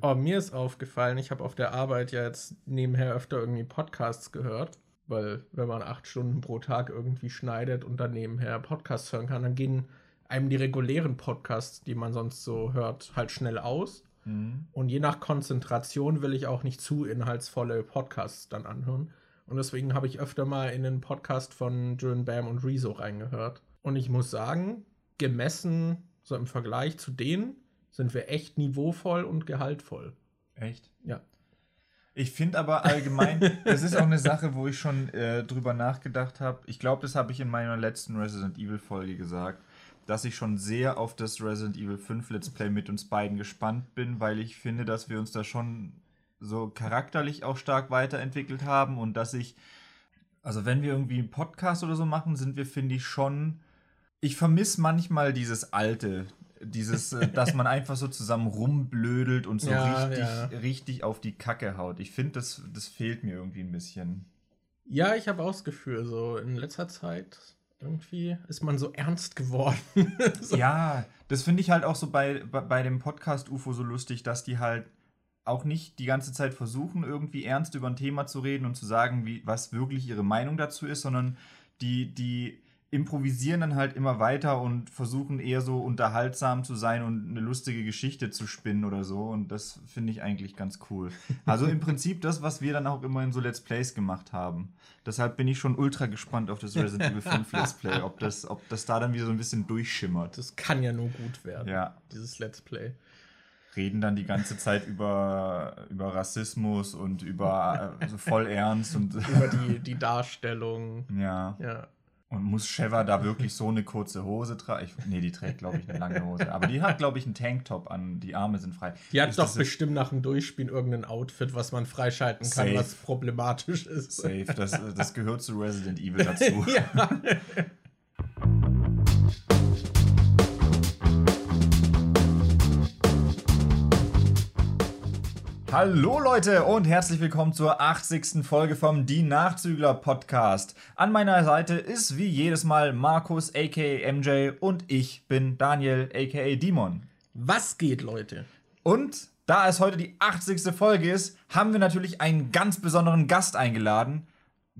Oh, mir ist aufgefallen, ich habe auf der Arbeit ja jetzt nebenher öfter irgendwie Podcasts gehört, weil wenn man acht Stunden pro Tag irgendwie schneidet und dann nebenher Podcasts hören kann, dann gehen einem die regulären Podcasts, die man sonst so hört, halt schnell aus. Mhm. Und je nach Konzentration will ich auch nicht zu inhaltsvolle Podcasts dann anhören. Und deswegen habe ich öfter mal in den Podcast von Jön Bam und Rezo reingehört. Und ich muss sagen, gemessen so im Vergleich zu denen, sind wir echt niveauvoll und gehaltvoll. Echt? Ja. Ich finde aber allgemein, das ist auch eine Sache, wo ich schon äh, drüber nachgedacht habe. Ich glaube, das habe ich in meiner letzten Resident Evil Folge gesagt, dass ich schon sehr auf das Resident Evil 5 Let's Play mit uns beiden gespannt bin, weil ich finde, dass wir uns da schon so charakterlich auch stark weiterentwickelt haben und dass ich, also wenn wir irgendwie einen Podcast oder so machen, sind wir, finde ich, schon. Ich vermisse manchmal dieses Alte, dieses, äh, dass man einfach so zusammen rumblödelt und so ja, richtig, ja. richtig auf die Kacke haut. Ich finde, das, das fehlt mir irgendwie ein bisschen. Ja, ich habe auch das Gefühl, so in letzter Zeit irgendwie ist man so ernst geworden. so. Ja, das finde ich halt auch so bei, bei, bei dem Podcast UFO so lustig, dass die halt auch nicht die ganze Zeit versuchen, irgendwie ernst über ein Thema zu reden und zu sagen, wie, was wirklich ihre Meinung dazu ist, sondern die, die improvisieren dann halt immer weiter und versuchen eher so unterhaltsam zu sein und eine lustige Geschichte zu spinnen oder so. Und das finde ich eigentlich ganz cool. Also im Prinzip das, was wir dann auch immer in so Let's Plays gemacht haben. Deshalb bin ich schon ultra gespannt auf das Resident Evil 5 Let's Play, ob das, ob das da dann wieder so ein bisschen durchschimmert. Das kann ja nur gut werden, ja. dieses Let's Play. Reden dann die ganze Zeit über, über Rassismus und über also voll ernst und über die, die Darstellung. Ja. Ja. Und muss Sheva da wirklich so eine kurze Hose tragen? Nee, die trägt, glaube ich, eine lange Hose. Aber die hat, glaube ich, einen Tanktop an. Die Arme sind frei. Die hat ist doch bestimmt nach dem Durchspielen irgendein Outfit, was man freischalten kann, safe. was problematisch ist. Safe. Das, das gehört zu Resident Evil dazu. ja. Hallo Leute und herzlich willkommen zur 80. Folge vom Die Nachzügler Podcast. An meiner Seite ist wie jedes Mal Markus aka MJ und ich bin Daniel aka Dimon. Was geht, Leute? Und da es heute die 80. Folge ist, haben wir natürlich einen ganz besonderen Gast eingeladen.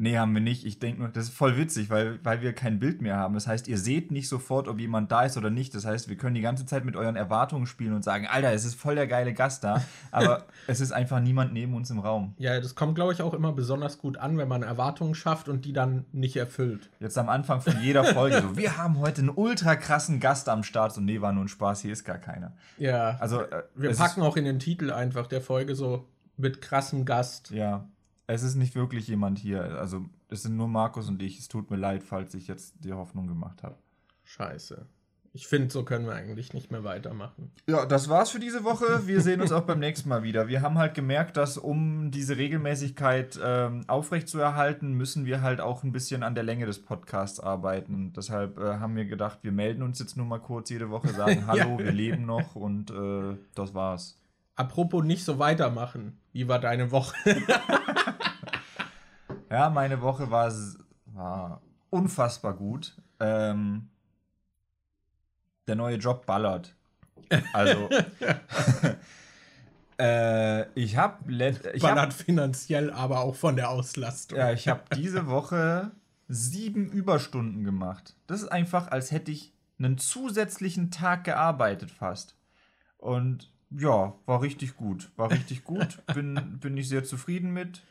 Nee, haben wir nicht. Ich denke nur, das ist voll witzig, weil, weil wir kein Bild mehr haben. Das heißt, ihr seht nicht sofort, ob jemand da ist oder nicht. Das heißt, wir können die ganze Zeit mit euren Erwartungen spielen und sagen, Alter, es ist voll der geile Gast da. Aber es ist einfach niemand neben uns im Raum. Ja, das kommt, glaube ich, auch immer besonders gut an, wenn man Erwartungen schafft und die dann nicht erfüllt. Jetzt am Anfang von jeder Folge so, wir haben heute einen ultra krassen Gast am Start. Und nee, war nur ein Spaß, hier ist gar keiner. Ja. Also, äh, wir packen auch in den Titel einfach der Folge so mit krassem Gast. Ja. Es ist nicht wirklich jemand hier. Also, es sind nur Markus und ich. Es tut mir leid, falls ich jetzt die Hoffnung gemacht habe. Scheiße. Ich finde, so können wir eigentlich nicht mehr weitermachen. Ja, das war's für diese Woche. Wir sehen uns auch beim nächsten Mal wieder. Wir haben halt gemerkt, dass um diese Regelmäßigkeit ähm, aufrechtzuerhalten, müssen wir halt auch ein bisschen an der Länge des Podcasts arbeiten. Deshalb äh, haben wir gedacht, wir melden uns jetzt nur mal kurz jede Woche, sagen Hallo, ja. wir leben noch und äh, das war's. Apropos nicht so weitermachen. Wie war deine Woche? Ja, meine Woche war, war unfassbar gut. Ähm, der neue Job ballert. Also, äh, ich habe. Ballert hab, finanziell, aber auch von der Auslastung. Ja, ich habe diese Woche sieben Überstunden gemacht. Das ist einfach, als hätte ich einen zusätzlichen Tag gearbeitet fast. Und ja, war richtig gut. War richtig gut. Bin, bin ich sehr zufrieden mit.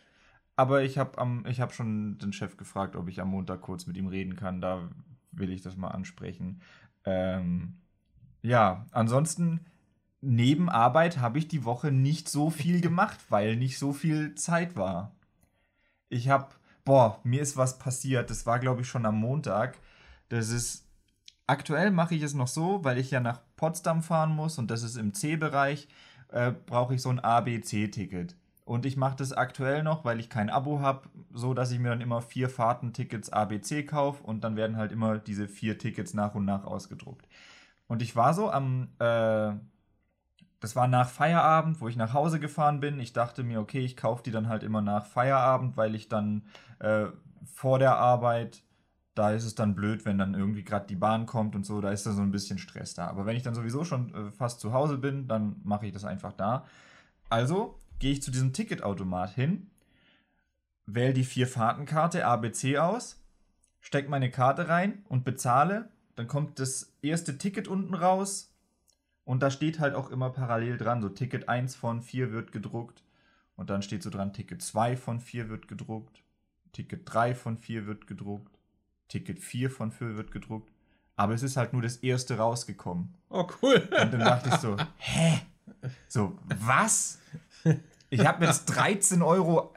Aber ich habe hab schon den Chef gefragt, ob ich am Montag kurz mit ihm reden kann. Da will ich das mal ansprechen. Ähm, ja, ansonsten, neben Arbeit habe ich die Woche nicht so viel gemacht, weil nicht so viel Zeit war. Ich habe, boah, mir ist was passiert. Das war, glaube ich, schon am Montag. Das ist, aktuell mache ich es noch so, weil ich ja nach Potsdam fahren muss und das ist im C-Bereich, äh, brauche ich so ein ABC-Ticket. Und ich mache das aktuell noch, weil ich kein Abo habe, so dass ich mir dann immer vier Fahrtentickets ABC kaufe und dann werden halt immer diese vier Tickets nach und nach ausgedruckt. Und ich war so am, äh, das war nach Feierabend, wo ich nach Hause gefahren bin. Ich dachte mir, okay, ich kaufe die dann halt immer nach Feierabend, weil ich dann äh, vor der Arbeit, da ist es dann blöd, wenn dann irgendwie gerade die Bahn kommt und so, da ist da so ein bisschen Stress da. Aber wenn ich dann sowieso schon äh, fast zu Hause bin, dann mache ich das einfach da. Also gehe ich zu diesem Ticketautomat hin, wähle die vier Fahrtenkarte ABC aus, stecke meine Karte rein und bezahle. Dann kommt das erste Ticket unten raus und da steht halt auch immer parallel dran, so Ticket 1 von 4 wird gedruckt und dann steht so dran, Ticket 2 von 4 wird gedruckt, Ticket 3 von 4 wird gedruckt, Ticket 4 von 4 wird gedruckt. Aber es ist halt nur das erste rausgekommen. Oh, cool. Und dann dachte ich so, hä? So, was? Ich habe jetzt 13,80 Euro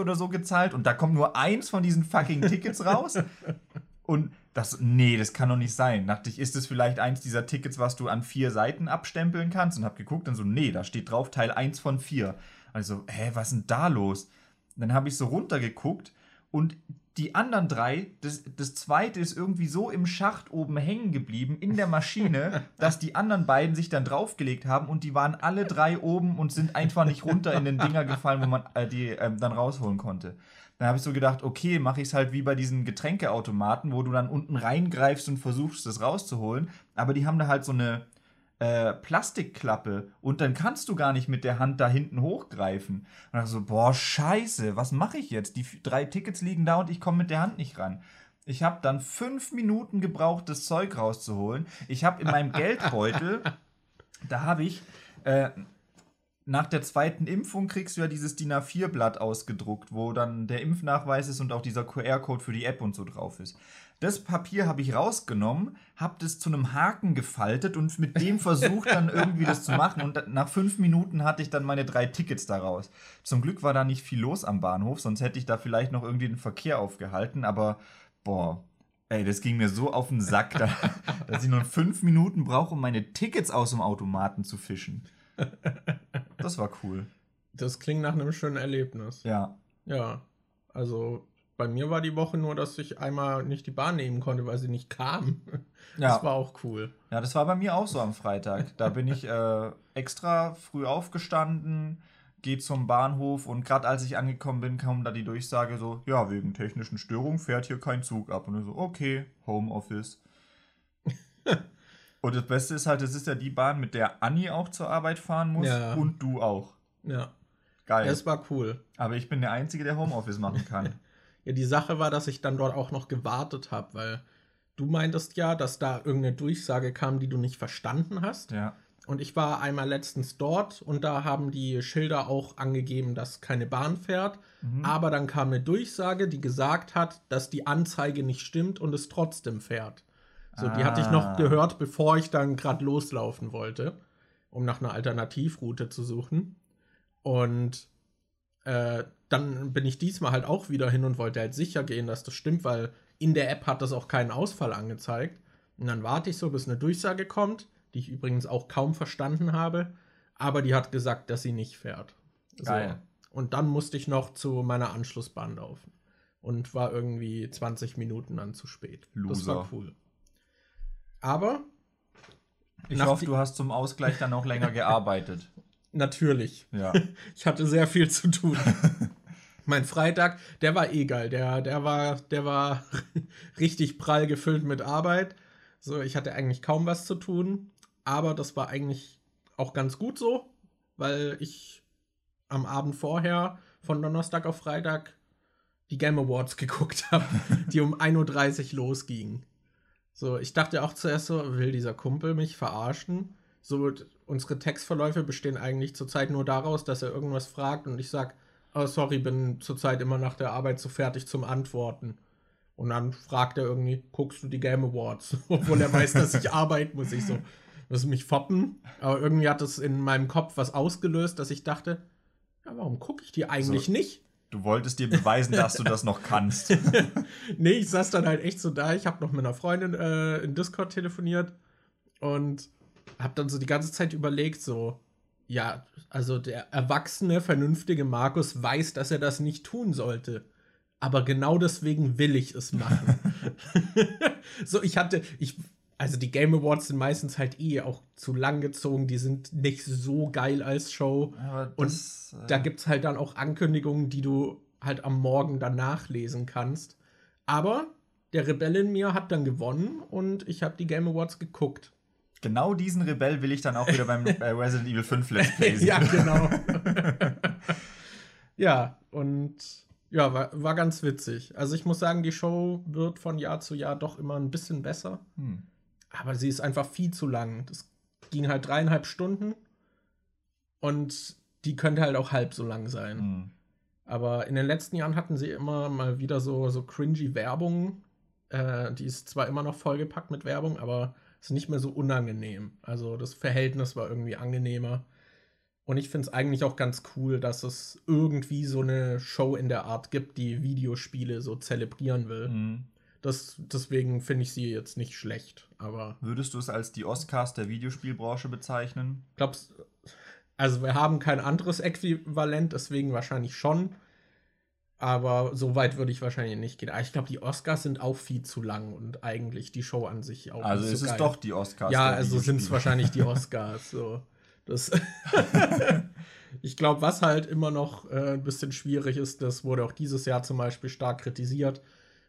oder so gezahlt und da kommt nur eins von diesen fucking Tickets raus. Und das, nee, das kann doch nicht sein. Dachte ich, ist es vielleicht eins dieser Tickets, was du an vier Seiten abstempeln kannst? Und hab geguckt und so, nee, da steht drauf Teil 1 von 4. Also, hä, was ist denn da los? Und dann habe ich so runtergeguckt und die anderen drei, das, das zweite ist irgendwie so im Schacht oben hängen geblieben in der Maschine, dass die anderen beiden sich dann draufgelegt haben und die waren alle drei oben und sind einfach nicht runter in den Dinger gefallen, wo man äh, die ähm, dann rausholen konnte. Dann habe ich so gedacht, okay, mache ich es halt wie bei diesen Getränkeautomaten, wo du dann unten reingreifst und versuchst, das rauszuholen. Aber die haben da halt so eine äh, Plastikklappe und dann kannst du gar nicht mit der Hand da hinten hochgreifen. Und dann so, boah, scheiße, was mache ich jetzt? Die drei Tickets liegen da und ich komme mit der Hand nicht ran. Ich habe dann fünf Minuten gebraucht, das Zeug rauszuholen. Ich habe in meinem Geldbeutel, da habe ich äh, nach der zweiten Impfung kriegst du ja dieses DIN A4-Blatt ausgedruckt, wo dann der Impfnachweis ist und auch dieser QR-Code für die App und so drauf ist. Das Papier habe ich rausgenommen, habe das zu einem Haken gefaltet und mit dem versucht dann irgendwie das zu machen. Und nach fünf Minuten hatte ich dann meine drei Tickets daraus. Zum Glück war da nicht viel los am Bahnhof, sonst hätte ich da vielleicht noch irgendwie den Verkehr aufgehalten. Aber boah, ey, das ging mir so auf den Sack, dass ich nur fünf Minuten brauche, um meine Tickets aus dem Automaten zu fischen. Das war cool. Das klingt nach einem schönen Erlebnis. Ja. Ja. Also bei mir war die Woche nur, dass ich einmal nicht die Bahn nehmen konnte, weil sie nicht kam. Ja. Das war auch cool. Ja, das war bei mir auch so am Freitag. Da bin ich äh, extra früh aufgestanden, gehe zum Bahnhof und gerade als ich angekommen bin, kam da die Durchsage so, ja, wegen technischen Störungen fährt hier kein Zug ab. Und so, okay, Homeoffice. und das Beste ist halt, es ist ja die Bahn, mit der Anni auch zur Arbeit fahren muss Ja. und du auch. Ja. Geil. Es war cool. Aber ich bin der Einzige, der Homeoffice machen kann. Ja, die Sache war, dass ich dann dort auch noch gewartet habe, weil du meintest ja, dass da irgendeine Durchsage kam, die du nicht verstanden hast. ja. Und ich war einmal letztens dort und da haben die Schilder auch angegeben, dass keine Bahn fährt. Mhm. Aber dann kam eine Durchsage, die gesagt hat, dass die Anzeige nicht stimmt und es trotzdem fährt. So, die hatte ich noch Ah. gehört, bevor ich dann gerade loslaufen wollte, um nach einer Alternativroute zu suchen. Und äh, dann bin ich diesmal halt auch wieder hin und wollte halt sicher gehen, dass das stimmt, weil in der App hat das auch keinen Ausfall angezeigt. Und dann warte ich so, bis eine Durchsage kommt, die ich übrigens auch kaum verstanden habe, aber die hat gesagt, dass sie nicht fährt. So. Geil. Und dann musste ich noch zu meiner Anschlussbahn laufen und war irgendwie 20 Minuten dann zu spät. Das Loser. war cool. Aber Ich hoffe, du hast zum Ausgleich dann auch länger gearbeitet. natürlich, Ja. ich hatte sehr viel zu tun. mein Freitag, der war eh geil. Der, der, war, der war richtig prall gefüllt mit Arbeit. So, ich hatte eigentlich kaum was zu tun, aber das war eigentlich auch ganz gut so, weil ich am Abend vorher von Donnerstag auf Freitag die Game Awards geguckt habe, die um 1.30 Uhr losgingen. So, ich dachte auch zuerst so, will dieser Kumpel mich verarschen? So, unsere Textverläufe bestehen eigentlich zurzeit nur daraus, dass er irgendwas fragt und ich sag, oh, sorry, bin zurzeit immer nach der Arbeit zu fertig zum Antworten. Und dann fragt er irgendwie, guckst du die Game Awards? Obwohl er weiß, dass ich arbeiten muss. Ich so, muss mich foppen. Aber irgendwie hat es in meinem Kopf was ausgelöst, dass ich dachte, ja, warum gucke ich die eigentlich So. nicht? Du wolltest dir beweisen, dass du das noch kannst. nee, ich saß dann halt echt so da. Ich habe noch mit einer Freundin äh, in Discord telefoniert und habe dann so die ganze Zeit überlegt, so, ja, also der erwachsene, vernünftige Markus weiß, dass er das nicht tun sollte. Aber genau deswegen will ich es machen. so, ich hatte, ich, also die Game Awards sind meistens halt eh auch zu lang gezogen. Die sind nicht so geil als Show. Aber Und das, äh, Da gibt es halt dann auch Ankündigungen, die du halt am Morgen danach lesen kannst. Aber der Rebell in mir hat dann gewonnen und ich habe die Game Awards geguckt. genau diesen Rebell will ich dann auch wieder beim äh, Resident Evil 5 Let's Play sehen. ja, genau. ja, und ja, war, war ganz witzig. Also ich muss sagen, die Show wird von Jahr zu Jahr doch immer ein bisschen besser. Hm. Aber sie ist einfach viel zu lang. Das ging halt dreieinhalb Stunden. Und die könnte halt auch halb so lang sein. Hm. Aber in den letzten Jahren hatten sie immer mal wieder so, so cringy Werbung. Äh, die ist zwar immer noch vollgepackt mit Werbung, aber ist nicht mehr so unangenehm. Also das Verhältnis war irgendwie angenehmer. Und ich finde es eigentlich auch ganz cool, dass es irgendwie so eine Show in der Art gibt, die Videospiele so zelebrieren will. Hm. Das, deswegen finde ich sie jetzt nicht schlecht. Aber Würdest du es als die Oscars der Videospielbranche bezeichnen? glaubst also wir haben kein anderes Äquivalent, deswegen wahrscheinlich schon. Aber so weit würde ich wahrscheinlich nicht gehen. Aber ich glaube, die Oscars sind auch viel zu lang und eigentlich die Show an sich auch. Also nicht ist so es geil. doch die Oscars. Ja, also sind es wahrscheinlich die Oscars. So. Das ich glaube, was halt immer noch äh, ein bisschen schwierig ist, das wurde auch dieses Jahr zum Beispiel stark kritisiert,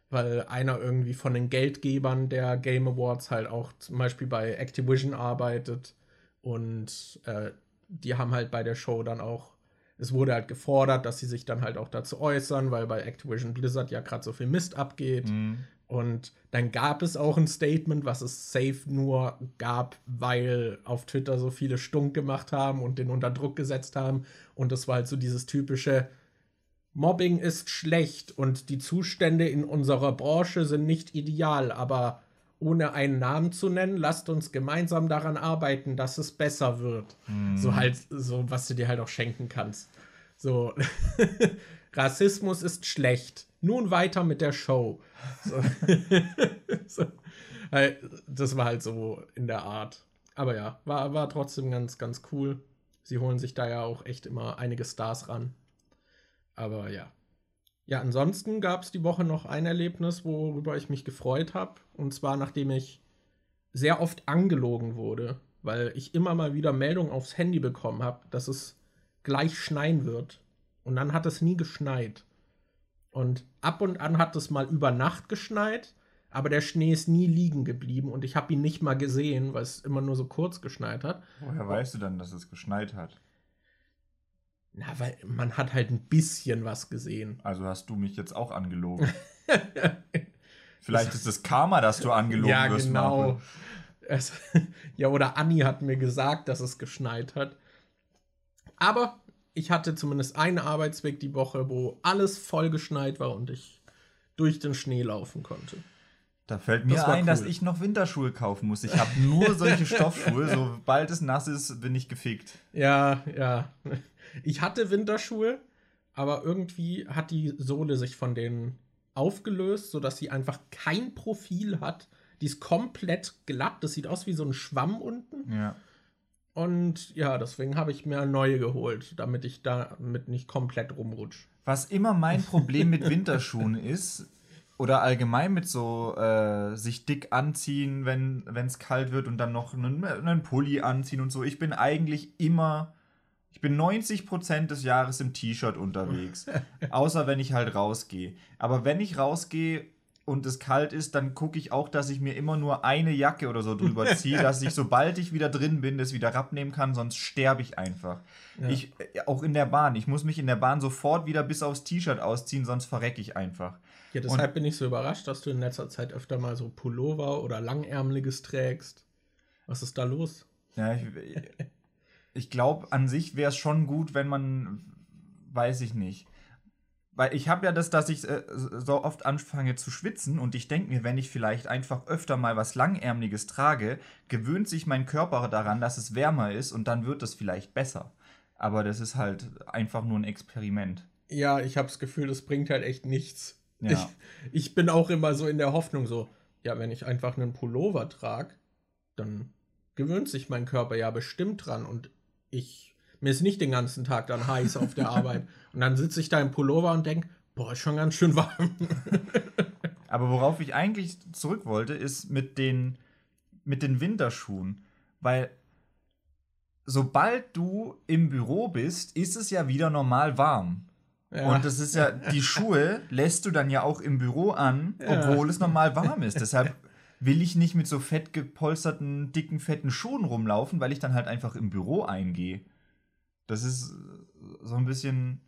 weil einer irgendwie von den Geldgebern der Game Awards halt auch zum Beispiel bei Activision arbeitet und äh, die haben halt bei der Show dann auch, es wurde halt gefordert, dass sie sich dann halt auch dazu äußern, weil bei Activision Blizzard ja gerade so viel Mist abgeht. Hm. Und dann gab es auch ein Statement, was es safe nur gab, weil auf Twitter so viele stunk gemacht haben und den unter Druck gesetzt haben. Und das war halt so dieses typische Mobbing ist schlecht und die Zustände in unserer Branche sind nicht ideal, aber ohne einen Namen zu nennen, lasst uns gemeinsam daran arbeiten, dass es besser wird. Hm. So halt, so was du dir halt auch schenken kannst. So, Rassismus ist schlecht. Nun weiter mit der Show. So. so. Halt, Das war halt so in der Art. Aber ja, war, war trotzdem ganz, ganz cool. Sie holen sich da ja auch echt immer einige Stars ran. Aber ja. Ja, ansonsten gab es die Woche noch ein Erlebnis, worüber ich mich gefreut habe. Und zwar, nachdem ich sehr oft angelogen wurde, weil ich immer mal wieder Meldungen aufs Handy bekommen habe, dass es gleich schneien wird. Und dann hat es nie geschneit. Und ab und an hat es mal über Nacht geschneit, aber der Schnee ist nie liegen geblieben und ich habe ihn nicht mal gesehen, weil es immer nur so kurz geschneit hat. Woher weißt du dann, dass es geschneit hat? Na, weil man hat halt ein bisschen was gesehen. Also hast du mich jetzt auch angelogen. Vielleicht ist es Karma, dass du angelogen ja, wirst, genau. Marco. Es, ja, oder Anni hat mir gesagt, dass es geschneit hat. Aber ich hatte zumindest einen Arbeitsweg die Woche, wo alles voll geschneit war und ich durch den Schnee laufen konnte. Da fällt mir Das ein, dass cool. ich noch Winterschuhe kaufen muss. Ich habe nur solche Stoffschuhe. Sobald es nass ist, bin ich gefickt. Ja, ja. Ich hatte Winterschuhe, aber irgendwie hat die Sohle sich von denen aufgelöst, sodass sie einfach kein Profil hat. Die ist komplett glatt. Das sieht aus wie so ein Schwamm unten. Ja. Und ja, deswegen habe ich mir neue geholt, damit ich damit nicht komplett rumrutsch. Was immer mein Problem mit Winterschuhen ist, oder allgemein mit so äh, sich dick anziehen, wenn es kalt wird und dann noch einen, einen Pulli anziehen und so. Ich bin eigentlich immer, ich bin 90% des Jahres im T-Shirt unterwegs. außer wenn ich halt rausgehe. Aber wenn ich rausgehe und es kalt ist, dann gucke ich auch, dass ich mir immer nur eine Jacke oder so drüber ziehe, dass ich, sobald ich wieder drin bin, das wieder abnehmen kann, sonst sterbe ich einfach. Ja. Ich, äh, auch in der Bahn. Ich muss mich in der Bahn sofort wieder bis aufs T-Shirt ausziehen, sonst verrecke ich einfach. Ja, deshalb bin ich so überrascht, dass du in letzter Zeit öfter mal so Pullover oder Langärmeliges trägst. Was ist da los? Ja, ich, ich glaube, an sich wäre es schon gut, wenn man, weiß ich nicht. Weil ich habe ja das, dass ich äh, so oft anfange zu schwitzen und ich denke mir, wenn ich vielleicht einfach öfter mal was Langärmliches trage, gewöhnt sich mein Körper daran, dass es wärmer ist und dann wird es vielleicht besser. Aber das ist halt einfach nur ein Experiment. Ja, ich habe das Gefühl, das bringt halt echt nichts. Ja. Ich, ich bin auch immer so in der Hoffnung so, ja, wenn ich einfach einen Pullover trage, dann gewöhnt sich mein Körper ja bestimmt dran und ich mir ist nicht den ganzen Tag dann heiß auf der Arbeit und dann sitze ich da im Pullover und denke, boah, ist schon ganz schön warm. Aber worauf ich eigentlich zurück wollte, ist mit den, mit den Winterschuhen. Weil sobald du im Büro bist, ist es ja wieder normal warm. Ja. Und das ist ja, die Schuhe lässt du dann ja auch im Büro an, Ja. obwohl es normal warm ist. Deshalb will ich nicht mit so fett gepolsterten, dicken, fetten Schuhen rumlaufen, weil ich dann halt einfach im Büro eingehe. Das ist so ein bisschen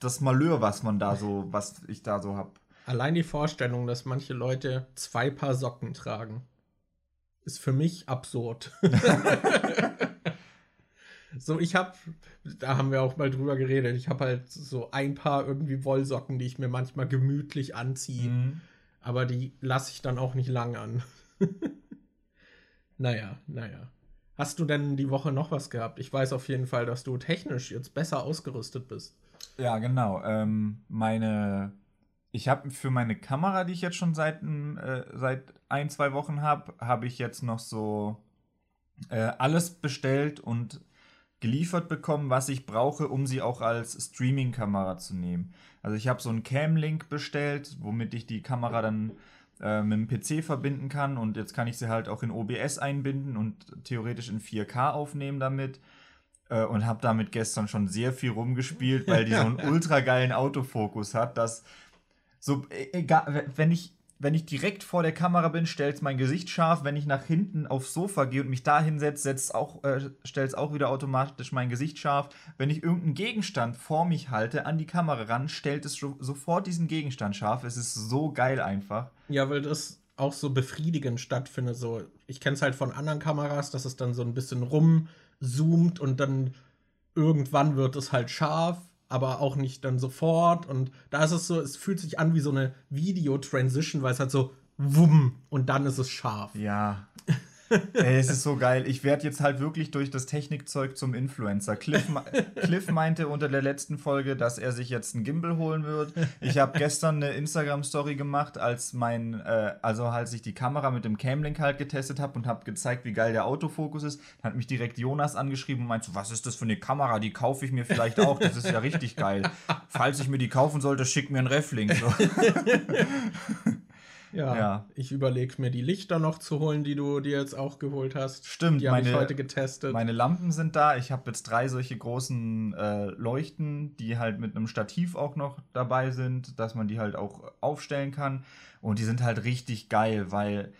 das Malheur, was man da so, was ich da so hab. Allein die Vorstellung, dass manche Leute zwei Paar Socken tragen, ist für mich absurd. so, ich habe, da haben wir auch mal drüber geredet, ich habe halt so ein paar irgendwie Wollsocken, die ich mir manchmal gemütlich anziehe. Mhm. Aber die lasse ich dann auch nicht lang an. naja, naja. Hast du denn die Woche noch was gehabt? Ich weiß auf jeden Fall, dass du technisch jetzt besser ausgerüstet bist. Ja, genau. Ähm, meine, ich habe für meine Kamera, die ich jetzt schon seit, äh, seit ein, zwei Wochen habe, habe ich jetzt noch so äh, alles bestellt und geliefert bekommen, was ich brauche, um sie auch als Streaming-Kamera zu nehmen. Also ich habe so einen Cam-Link bestellt, womit ich die Kamera dann äh, mit dem PC verbinden kann und jetzt kann ich sie halt auch in OBS einbinden und theoretisch in 4K aufnehmen damit äh, und habe damit gestern schon sehr viel rumgespielt, weil die so einen ultra geilen Autofokus hat, dass so e-, egal, wenn ich wenn ich direkt vor der Kamera bin, stellt es mein Gesicht scharf. Wenn ich nach hinten aufs Sofa gehe und mich da hinsetze, äh, stellt es auch wieder automatisch mein Gesicht scharf. Wenn ich irgendeinen Gegenstand vor mich halte, an die Kamera ran, stellt es sofort diesen Gegenstand scharf. Es ist so geil einfach. Ja, weil das auch so befriedigend stattfindet. So, ich kenne es halt von anderen Kameras, dass es dann so ein bisschen rumzoomt und dann irgendwann wird es halt scharf aber auch nicht dann sofort. Und da ist es so, es fühlt sich an wie so eine Video-Transition, weil es halt so wumm und dann ist es scharf. Ja. Ey, es ist so geil. Ich werde jetzt halt wirklich durch das Technikzeug zum Influencer. Cliff, Cliff meinte unter der letzten Folge, dass er sich jetzt einen Gimbal holen wird. Ich habe gestern eine Instagram-Story gemacht, als mein, äh, also als ich die Kamera mit dem Camlink halt getestet habe und habe gezeigt, wie geil der Autofokus ist. Dann hat mich direkt Jonas angeschrieben und meinte was ist das für eine Kamera? Die kaufe ich mir vielleicht auch. Das ist ja richtig geil. Falls ich mir die kaufen sollte, schick mir einen Reflink. So. Ja, ja. ich überlege mir die Lichter noch zu holen, die du dir jetzt auch geholt hast. Stimmt, die habe ich heute getestet. Meine Lampen sind da. Ich habe jetzt drei solche großen äh, Leuchten, die halt mit einem Stativ auch noch dabei sind, dass man die halt auch aufstellen kann. Und die sind halt richtig geil, weil,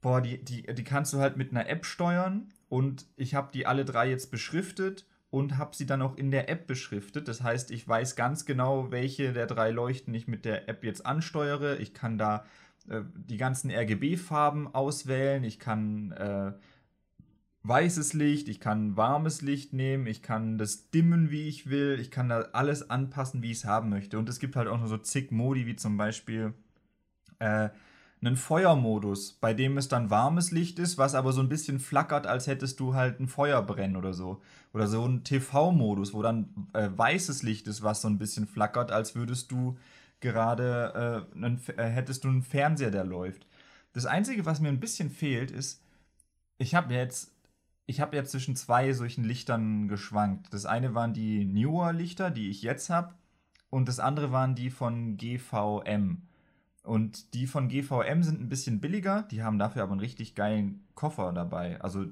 boah, die, die, die kannst du halt mit einer App steuern. Und ich habe die alle drei jetzt beschriftet und habe sie dann auch in der App beschriftet. Das heißt, ich weiß ganz genau, welche der drei Leuchten ich mit der App jetzt ansteuere. Ich kann da äh, die ganzen RGB-Farben auswählen. Ich kann äh, weißes Licht, ich kann warmes Licht nehmen, ich kann das dimmen, wie ich will, ich kann da alles anpassen, wie ich es haben möchte. Und es gibt halt auch noch so zig Modi, wie zum Beispiel äh, einen Feuermodus, bei dem es dann warmes Licht ist, was aber so ein bisschen flackert, als hättest du halt ein Feuer brennen oder so. Oder so ein TV-Modus, wo dann äh, weißes Licht ist, was so ein bisschen flackert, als würdest du gerade äh, einen, äh, hättest du einen Fernseher, der läuft. Das Einzige, was mir ein bisschen fehlt, ist, ich habe jetzt, ich habe jetzt zwischen zwei solchen Lichtern geschwankt. Das eine waren die Newer Lichter, die ich jetzt habe, und das andere waren die von GVM. Und die von GVM sind ein bisschen billiger, die haben dafür aber einen richtig geilen Koffer dabei. Also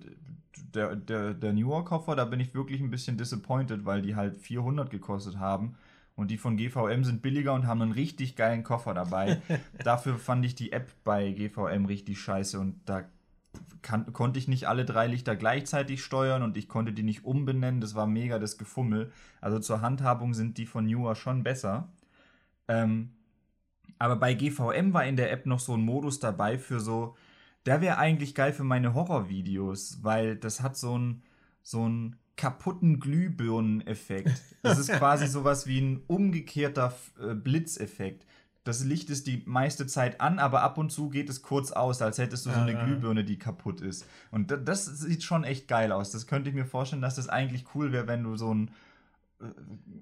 der, der, der Newer Koffer, da bin ich wirklich ein bisschen disappointed, weil die halt 400 gekostet haben. Und die von GVM sind billiger und haben einen richtig geilen Koffer dabei. Dafür fand ich die App bei GVM richtig scheiße und da kann, konnte ich nicht alle drei Lichter gleichzeitig steuern und ich konnte die nicht umbenennen. Das war mega das Gefummel. Also zur Handhabung sind die von Newer schon besser. Ähm, aber bei GVM war in der App noch so ein Modus dabei für so, der wäre eigentlich geil für meine Horrorvideos, weil das hat so ein, so ein kaputten Glühbirnen-Effekt. Das ist quasi sowas wie ein umgekehrter äh, Blitzeffekt. Das Licht ist die meiste Zeit an, aber ab und zu geht es kurz aus, als hättest du so eine Glühbirne, die kaputt ist. Und das sieht schon echt geil aus. Das könnte ich mir vorstellen, dass das eigentlich cool wäre, wenn du so ein, äh,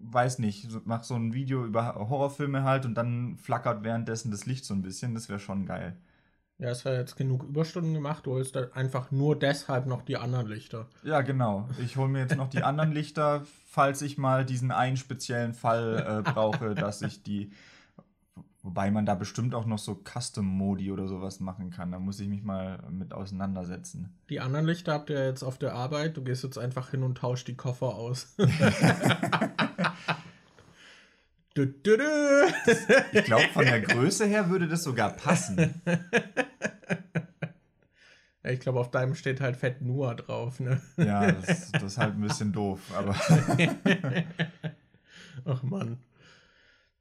weiß nicht, mach so ein Video über Horrorfilme halt und dann flackert währenddessen das Licht so ein bisschen. Das wäre schon geil. Ja, es hat jetzt genug Überstunden gemacht, du holst einfach nur deshalb noch die anderen Lichter. Ja, genau. Ich hole mir jetzt noch die anderen Lichter, falls ich mal diesen einen speziellen Fall äh, brauche, dass ich die. Wobei man da bestimmt auch noch so Custom-Modi oder sowas machen kann. Da muss ich mich mal mit auseinandersetzen. Die anderen Lichter habt ihr jetzt auf der Arbeit. Du gehst jetzt einfach hin und tauschst die Koffer aus. Du, du, du. ich glaube, von der Größe her würde das sogar passen. Ich glaube, auf deinem steht halt Fett nur drauf, ne? Ja, das, das ist halt ein bisschen doof, aber. Ach Mann.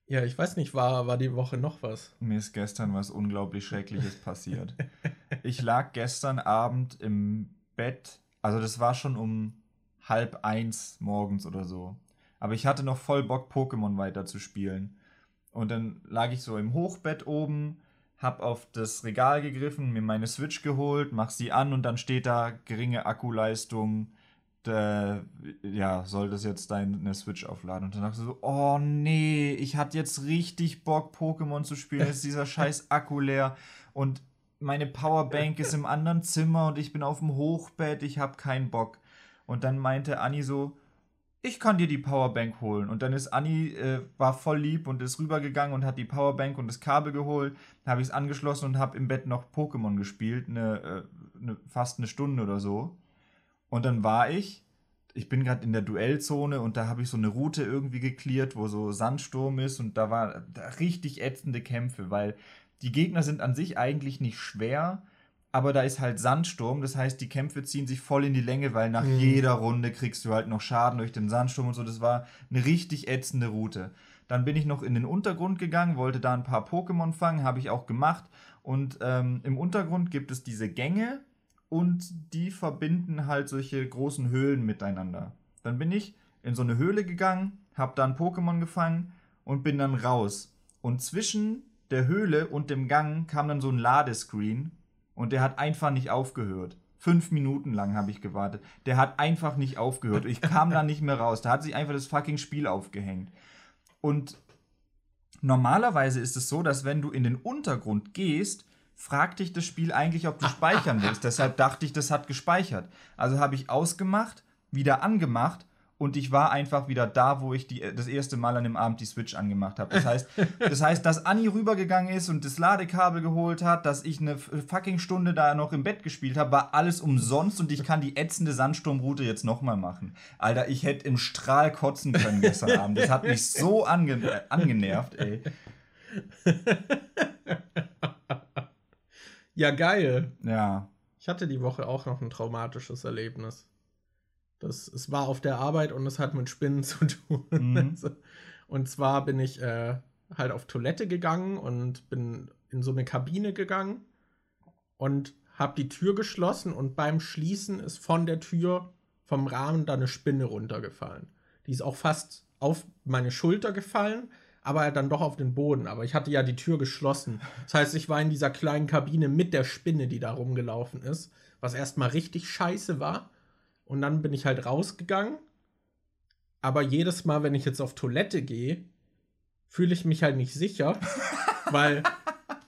Ja, ich weiß nicht, war, war die Woche noch was? Mir ist gestern was unglaublich Schreckliches passiert. ich lag gestern Abend im Bett, also das war schon um halb eins morgens oder so. Aber ich hatte noch voll Bock, Pokémon weiterzuspielen. Und dann lag ich so im Hochbett oben, hab auf das Regal gegriffen, mir meine Switch geholt, mach sie an und dann steht da geringe Akkuleistung, der, ja, soll das jetzt deine Switch aufladen? Und dann dachte ich so, oh nee, ich hatte jetzt richtig Bock, Pokémon zu spielen. Jetzt ist dieser scheiß Akku leer und meine Powerbank ist im anderen Zimmer und ich bin auf dem Hochbett, ich habe keinen Bock. Und dann meinte Anni so, ich kann dir die Powerbank holen. Und dann ist Anni, äh, war voll lieb und ist rübergegangen und hat die Powerbank und das Kabel geholt. Dann habe ich es angeschlossen und habe im Bett noch Pokémon gespielt, eine, äh, eine, fast eine Stunde oder so. Und dann war ich, ich bin gerade in der Duellzone und da habe ich so eine Route irgendwie geklärt, wo so Sandsturm ist und da war da richtig ätzende Kämpfe, weil die Gegner sind an sich eigentlich nicht schwer, aber da ist halt Sandsturm, das heißt, die Kämpfe ziehen sich voll in die Länge, weil nach mhm. jeder Runde kriegst du halt noch Schaden durch den Sandsturm und so. Das war eine richtig ätzende Route. Dann bin ich noch in den Untergrund gegangen, wollte da ein paar Pokémon fangen, habe ich auch gemacht. Und ähm, im Untergrund gibt es diese Gänge, und die verbinden halt solche großen Höhlen miteinander. Dann bin ich in so eine Höhle gegangen, hab dann Pokémon gefangen und bin dann raus. Und zwischen der Höhle und dem Gang kam dann so ein Ladescreen und der hat einfach nicht aufgehört. Fünf Minuten lang habe ich gewartet. Der hat einfach nicht aufgehört. Ich kam da nicht mehr raus. Da hat sich einfach das fucking Spiel aufgehängt. Und normalerweise ist es so, dass wenn du in den Untergrund gehst, fragt dich das Spiel eigentlich, ob du speichern willst. Deshalb dachte ich, das hat gespeichert. Also habe ich ausgemacht, wieder angemacht und ich war einfach wieder da, wo ich die, das erste Mal an dem Abend die Switch angemacht habe. Das heißt, das heißt, dass Anni rübergegangen ist und das Ladekabel geholt hat, dass ich eine fucking Stunde da noch im Bett gespielt habe, war alles umsonst und ich kann die ätzende Sandsturmroute jetzt nochmal machen. Alter, ich hätte im Strahl kotzen können gestern Abend. Das hat mich so ange angenervt, ey. Ja, geil. Ja. Ich hatte die Woche auch noch ein traumatisches Erlebnis. Das, es war auf der Arbeit und es hat mit Spinnen zu tun. Mhm. und zwar bin ich äh, halt auf Toilette gegangen und bin in so eine Kabine gegangen und habe die Tür geschlossen und beim Schließen ist von der Tür vom Rahmen da eine Spinne runtergefallen. Die ist auch fast auf meine Schulter gefallen, aber dann doch auf den Boden. Aber ich hatte ja die Tür geschlossen. Das heißt, ich war in dieser kleinen Kabine mit der Spinne, die da rumgelaufen ist, was erstmal richtig scheiße war. Und dann bin ich halt rausgegangen. Aber jedes Mal, wenn ich jetzt auf Toilette gehe, fühle ich mich halt nicht sicher, weil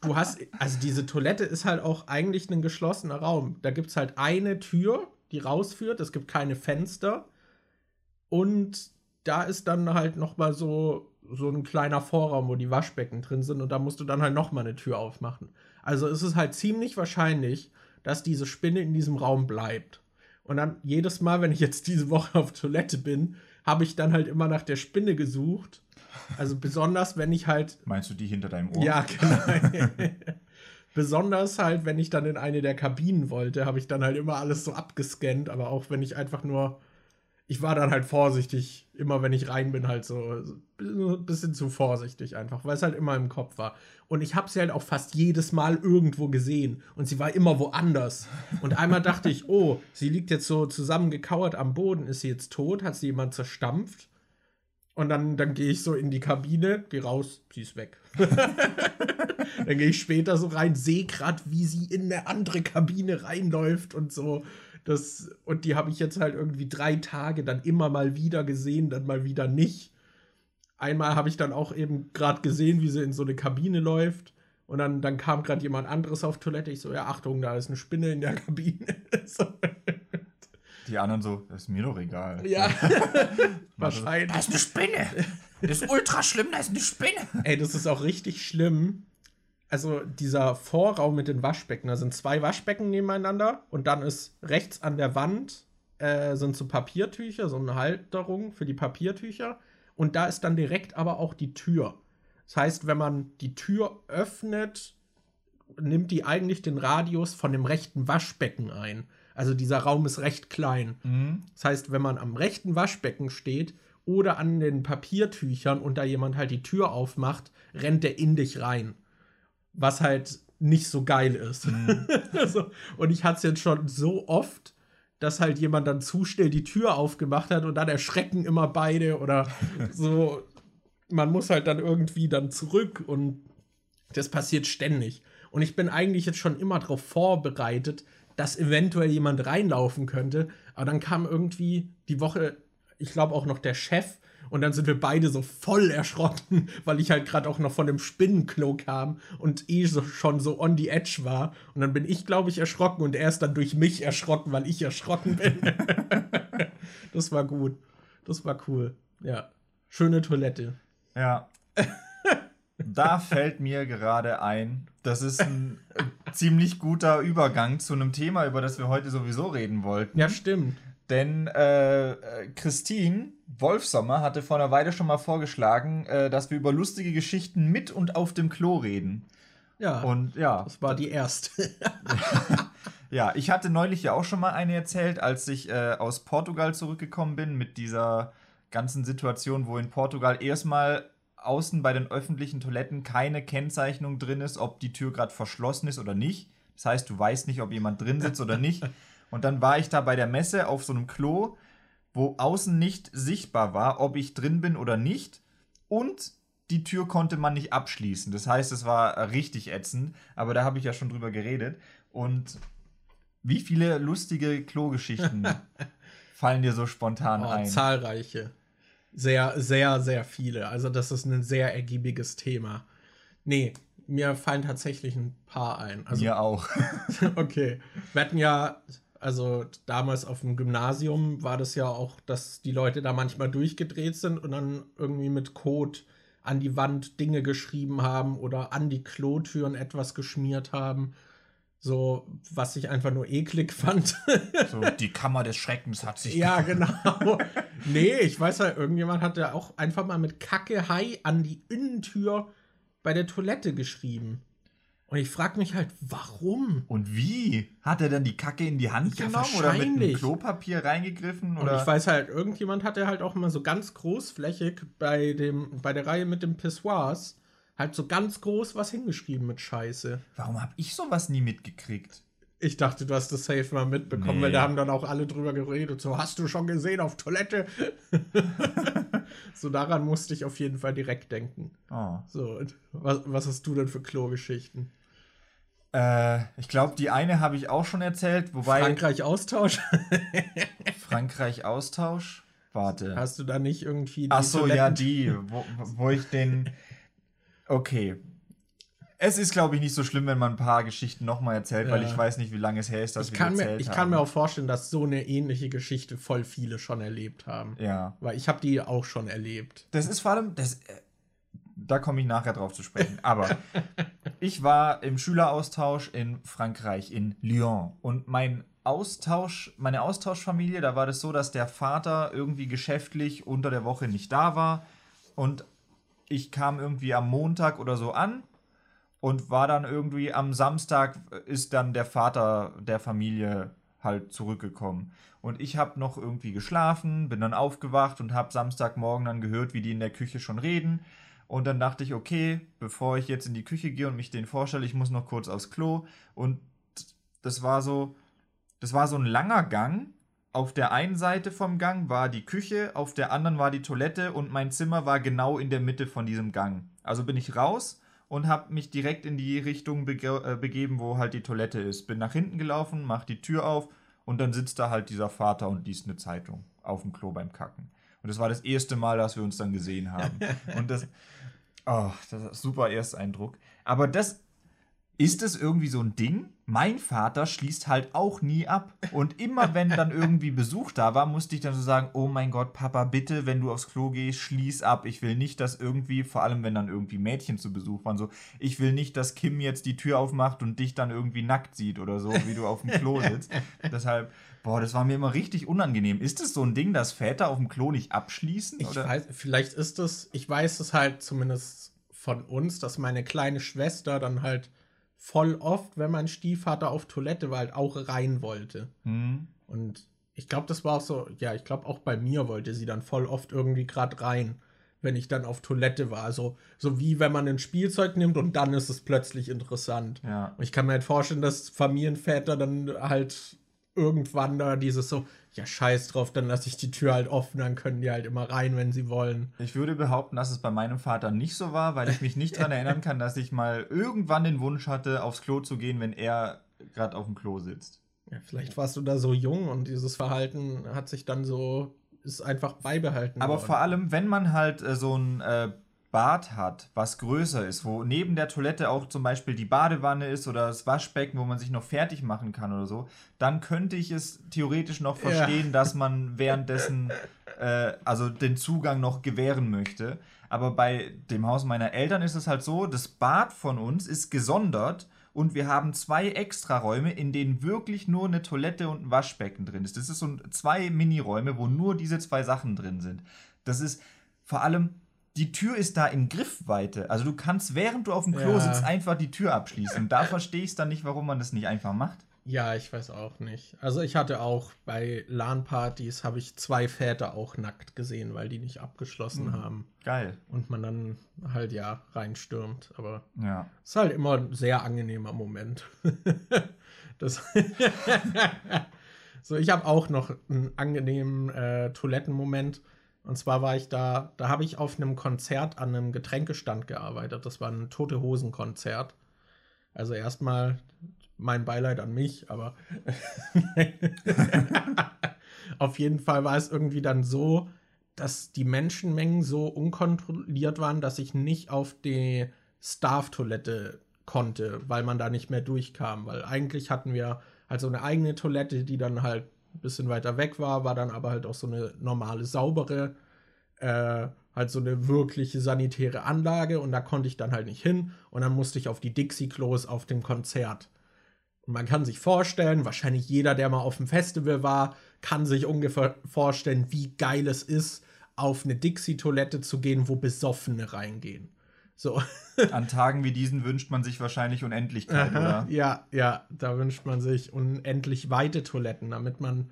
du hast, also diese Toilette ist halt auch eigentlich ein geschlossener Raum. Da gibt es halt eine Tür, die rausführt, es gibt keine Fenster. Und da ist dann halt noch mal so so ein kleiner Vorraum, wo die Waschbecken drin sind und da musst du dann halt nochmal eine Tür aufmachen. Also es ist halt ziemlich wahrscheinlich, dass diese Spinne in diesem Raum bleibt. Und dann jedes Mal, wenn ich jetzt diese Woche auf Toilette bin, habe ich dann halt immer nach der Spinne gesucht. Also besonders, wenn ich halt. Meinst du die hinter deinem Ohr? Ja, genau. besonders halt, wenn ich dann in eine der Kabinen wollte, habe ich dann halt immer alles so abgescannt. Aber auch wenn ich einfach nur ich war dann halt vorsichtig, immer wenn ich rein bin, halt so, ein bisschen zu vorsichtig einfach, weil es halt immer im Kopf war. Und ich habe sie halt auch fast jedes Mal irgendwo gesehen und sie war immer woanders. Und einmal dachte ich, oh, sie liegt jetzt so zusammengekauert am Boden, ist sie jetzt tot, hat sie jemand zerstampft? Und dann, dann gehe ich so in die Kabine, gehe raus, sie ist weg. dann gehe ich später so rein, sehe gerade, wie sie in eine andere Kabine reinläuft und so. Das, und die habe ich jetzt halt irgendwie drei Tage dann immer mal wieder gesehen, dann mal wieder nicht. Einmal habe ich dann auch eben gerade gesehen, wie sie in so eine Kabine läuft. Und dann, dann kam gerade jemand anderes auf Toilette. Ich so, ja, Achtung, da ist eine Spinne in der Kabine. Die anderen so, das ist mir doch egal. Ja, wahrscheinlich. Da ist eine Spinne. Das ist ultra schlimm, da ist eine Spinne. Ey, das ist auch richtig schlimm also dieser Vorraum mit den Waschbecken, da sind zwei Waschbecken nebeneinander und dann ist rechts an der Wand äh, sind so Papiertücher, so eine Halterung für die Papiertücher und da ist dann direkt aber auch die Tür. Das heißt, wenn man die Tür öffnet, nimmt die eigentlich den Radius von dem rechten Waschbecken ein. Also dieser Raum ist recht klein. Mhm. Das heißt, wenn man am rechten Waschbecken steht oder an den Papiertüchern und da jemand halt die Tür aufmacht, rennt der in dich rein. Was halt nicht so geil ist. Mhm. so, und ich hatte es jetzt schon so oft, dass halt jemand dann zu schnell die Tür aufgemacht hat und dann erschrecken immer beide oder so. Man muss halt dann irgendwie dann zurück und das passiert ständig. Und ich bin eigentlich jetzt schon immer darauf vorbereitet, dass eventuell jemand reinlaufen könnte. Aber dann kam irgendwie die Woche, ich glaube auch noch der Chef. Und dann sind wir beide so voll erschrocken, weil ich halt gerade auch noch von dem Spinnenklo kam und eh so, schon so on the edge war. Und dann bin ich, glaube ich, erschrocken und er ist dann durch mich erschrocken, weil ich erschrocken bin. das war gut. Das war cool. Ja. Schöne Toilette. Ja. Da fällt mir gerade ein, das ist ein ziemlich guter Übergang zu einem Thema, über das wir heute sowieso reden wollten. Ja, stimmt. Denn äh, Christine Wolfsommer hatte vor einer Weile schon mal vorgeschlagen, äh, dass wir über lustige Geschichten mit und auf dem Klo reden. Ja. Und ja, das war die erste. ja, ich hatte neulich ja auch schon mal eine erzählt, als ich äh, aus Portugal zurückgekommen bin mit dieser ganzen Situation, wo in Portugal erstmal außen bei den öffentlichen Toiletten keine Kennzeichnung drin ist, ob die Tür gerade verschlossen ist oder nicht. Das heißt, du weißt nicht, ob jemand drin sitzt oder nicht. Und dann war ich da bei der Messe auf so einem Klo, wo außen nicht sichtbar war, ob ich drin bin oder nicht. Und die Tür konnte man nicht abschließen. Das heißt, es war richtig ätzend. Aber da habe ich ja schon drüber geredet. Und wie viele lustige Klogeschichten fallen dir so spontan Oh, ein? zahlreiche. Sehr, sehr, sehr viele. Also, das ist ein sehr ergiebiges Thema. Nee, mir fallen tatsächlich ein paar ein. Also, Mir auch. okay. Wir hatten ja, also damals auf dem Gymnasium war das ja auch, dass die Leute da manchmal durchgedreht sind und dann irgendwie mit Code an die Wand Dinge geschrieben haben oder an die Klotüren etwas geschmiert haben. So, was ich einfach nur eklig fand. So, die Kammer des Schreckens hat sich. Ja, genau. nee, ich weiß ja, irgendjemand hat ja auch einfach mal mit Kacke Hai an die Innentür bei der Toilette geschrieben. Und ich frage mich halt, warum? Und wie? Hat er dann die Kacke in die Hand Ja, genommen oder mit einem. Klopapier reingegriffen? Und Oder? ich weiß halt, irgendjemand hat ja halt auch mal so ganz großflächig bei, dem, bei der Reihe mit dem Pissoirs halt so ganz groß was hingeschrieben mit Scheiße. Warum habe ich sowas nie mitgekriegt? Ich dachte, du hast das safe mal mitbekommen, Nee. weil da haben dann auch alle drüber geredet. So, hast du schon gesehen auf Toilette? so daran musste ich auf jeden Fall direkt denken. Oh. So, und was, was hast du denn für Klogeschichten? Äh, ich glaube, die eine habe ich auch schon erzählt, wobei Frankreich-Austausch? Frankreich Austausch. Warte. Hast du da nicht irgendwie die Ach so, ja, die, wo, wo ich den. Okay. Es ist, glaube ich, nicht so schlimm, wenn man ein paar Geschichten nochmal erzählt, weil Ja. ich weiß nicht, wie lange es her ist, dass Ich wir kann, die mir, erzählt ich haben. kann mir auch vorstellen, dass so eine ähnliche Geschichte voll viele schon erlebt haben. Ja. Weil ich habe die auch schon erlebt. Das ist vor allem, das, äh, da komme ich nachher drauf zu sprechen. Aber ich war im Schüleraustausch in Frankreich, in Lyon. Und mein Austausch, meine Austauschfamilie, da war das so, dass der Vater irgendwie geschäftlich unter der Woche nicht da war. Und ich kam irgendwie am Montag oder so an und war dann irgendwie am Samstag ist dann der Vater der Familie halt zurückgekommen. Und ich habe noch irgendwie geschlafen, bin dann aufgewacht und habe Samstagmorgen dann gehört, wie die in der Küche schon reden. Und dann dachte ich, okay, bevor ich jetzt in die Küche gehe und mich denen vorstelle, ich muss noch kurz aufs Klo. Und das war so, das war so ein langer Gang. Auf der einen Seite vom Gang war die Küche, auf der anderen war die Toilette und mein Zimmer war genau in der Mitte von diesem Gang. Also bin ich raus und habe mich direkt in die Richtung bege äh, begeben, wo halt die Toilette ist. Bin nach hinten gelaufen, mach die Tür auf und dann sitzt da halt dieser Vater und liest eine Zeitung auf dem Klo beim Kacken. Und das war das erste Mal, dass wir uns dann gesehen haben. Und das, oh, das ist ein super Ersteindruck. Aber das, ist es irgendwie so ein Ding? Mein Vater schließt halt auch nie ab. Und immer wenn dann irgendwie Besuch da war, musste ich dann so sagen, oh mein Gott, Papa, bitte, wenn du aufs Klo gehst, schließ ab. Ich will nicht, dass irgendwie, vor allem wenn dann irgendwie Mädchen zu Besuch waren, so, ich will nicht, dass Kim jetzt die Tür aufmacht und dich dann irgendwie nackt sieht oder so, wie du auf dem Klo sitzt. Deshalb, boah, das war mir immer richtig unangenehm. Ist es so ein Ding, dass Väter auf dem Klo nicht abschließen? Ich oder? weiß, vielleicht ist es, ich weiß es halt zumindest von uns, dass meine kleine Schwester dann halt voll oft, wenn mein Stiefvater auf Toilette war, halt auch rein wollte. Hm. Und ich glaube, das war auch so, ja, ich glaube, auch bei mir wollte sie dann voll oft irgendwie gerade rein, wenn ich dann auf Toilette war. Also, so wie wenn man ein Spielzeug nimmt und dann ist es plötzlich interessant. Ja. Und ich kann mir halt vorstellen, dass Familienväter dann halt irgendwann da dieses so, ja, scheiß drauf, dann lasse ich die Tür halt offen, dann können die halt immer rein, wenn sie wollen. Ich würde behaupten, dass es bei meinem Vater nicht so war, weil ich mich nicht daran erinnern kann, dass ich mal irgendwann den Wunsch hatte, aufs Klo zu gehen, wenn er gerade auf dem Klo sitzt. Ja, vielleicht warst du da so jung und dieses Verhalten hat sich dann so, ist einfach beibehalten. Aber worden. vor allem, wenn man halt äh, so ein äh, Bad hat, was größer ist, wo neben der Toilette auch zum Beispiel die Badewanne ist oder das Waschbecken, wo man sich noch fertig machen kann oder so, dann könnte ich es theoretisch noch Ja. verstehen, dass man währenddessen äh, also den Zugang noch gewähren möchte. Aber bei dem Haus meiner Eltern ist es halt so, das Bad von uns ist gesondert und wir haben zwei Extraräume, in denen wirklich nur eine Toilette und ein Waschbecken drin ist. Das ist so zwei Miniräume, wo nur diese zwei Sachen drin sind. Das ist vor allem, die Tür ist da in Griffweite. Also du kannst, während du auf dem Klo Ja. sitzt, einfach die Tür abschließen. Und da verstehe ich es dann nicht, warum man das nicht einfach macht. Ja, ich weiß auch nicht. Also ich hatte auch bei LAN-Partys habe ich zwei Väter auch nackt gesehen, weil die nicht abgeschlossen Mhm. haben Geil. und man dann halt ja reinstürmt. Aber Ja. ist halt immer ein sehr angenehmer Moment. das so, ich habe auch noch einen angenehmen äh, Toilettenmoment. Und zwar war ich da, da habe ich auf einem Konzert an einem Getränkestand gearbeitet. Das war ein Tote Hosen Konzert. Also erstmal mein Beileid an mich, aber auf jeden Fall war es irgendwie dann so, dass die Menschenmengen so unkontrolliert waren, dass ich nicht auf die Staff-Toilette konnte, weil man da nicht mehr durchkam. Weil eigentlich hatten wir halt so eine eigene Toilette, die dann halt ein bisschen weiter weg war, war dann aber halt auch so eine normale, saubere, äh, halt so eine wirkliche sanitäre Anlage und da konnte ich dann halt nicht hin und dann musste ich auf die Dixie-Klos auf dem Konzert. Und man kann sich vorstellen, wahrscheinlich jeder, der mal auf dem Festival war, kann sich ungefähr vorstellen, wie geil es ist, auf eine Dixie-Toilette zu gehen, wo Besoffene reingehen. So. An Tagen wie diesen wünscht man sich wahrscheinlich Unendlichkeit, oder? Ja, ja, da wünscht man sich unendlich weite Toiletten, damit man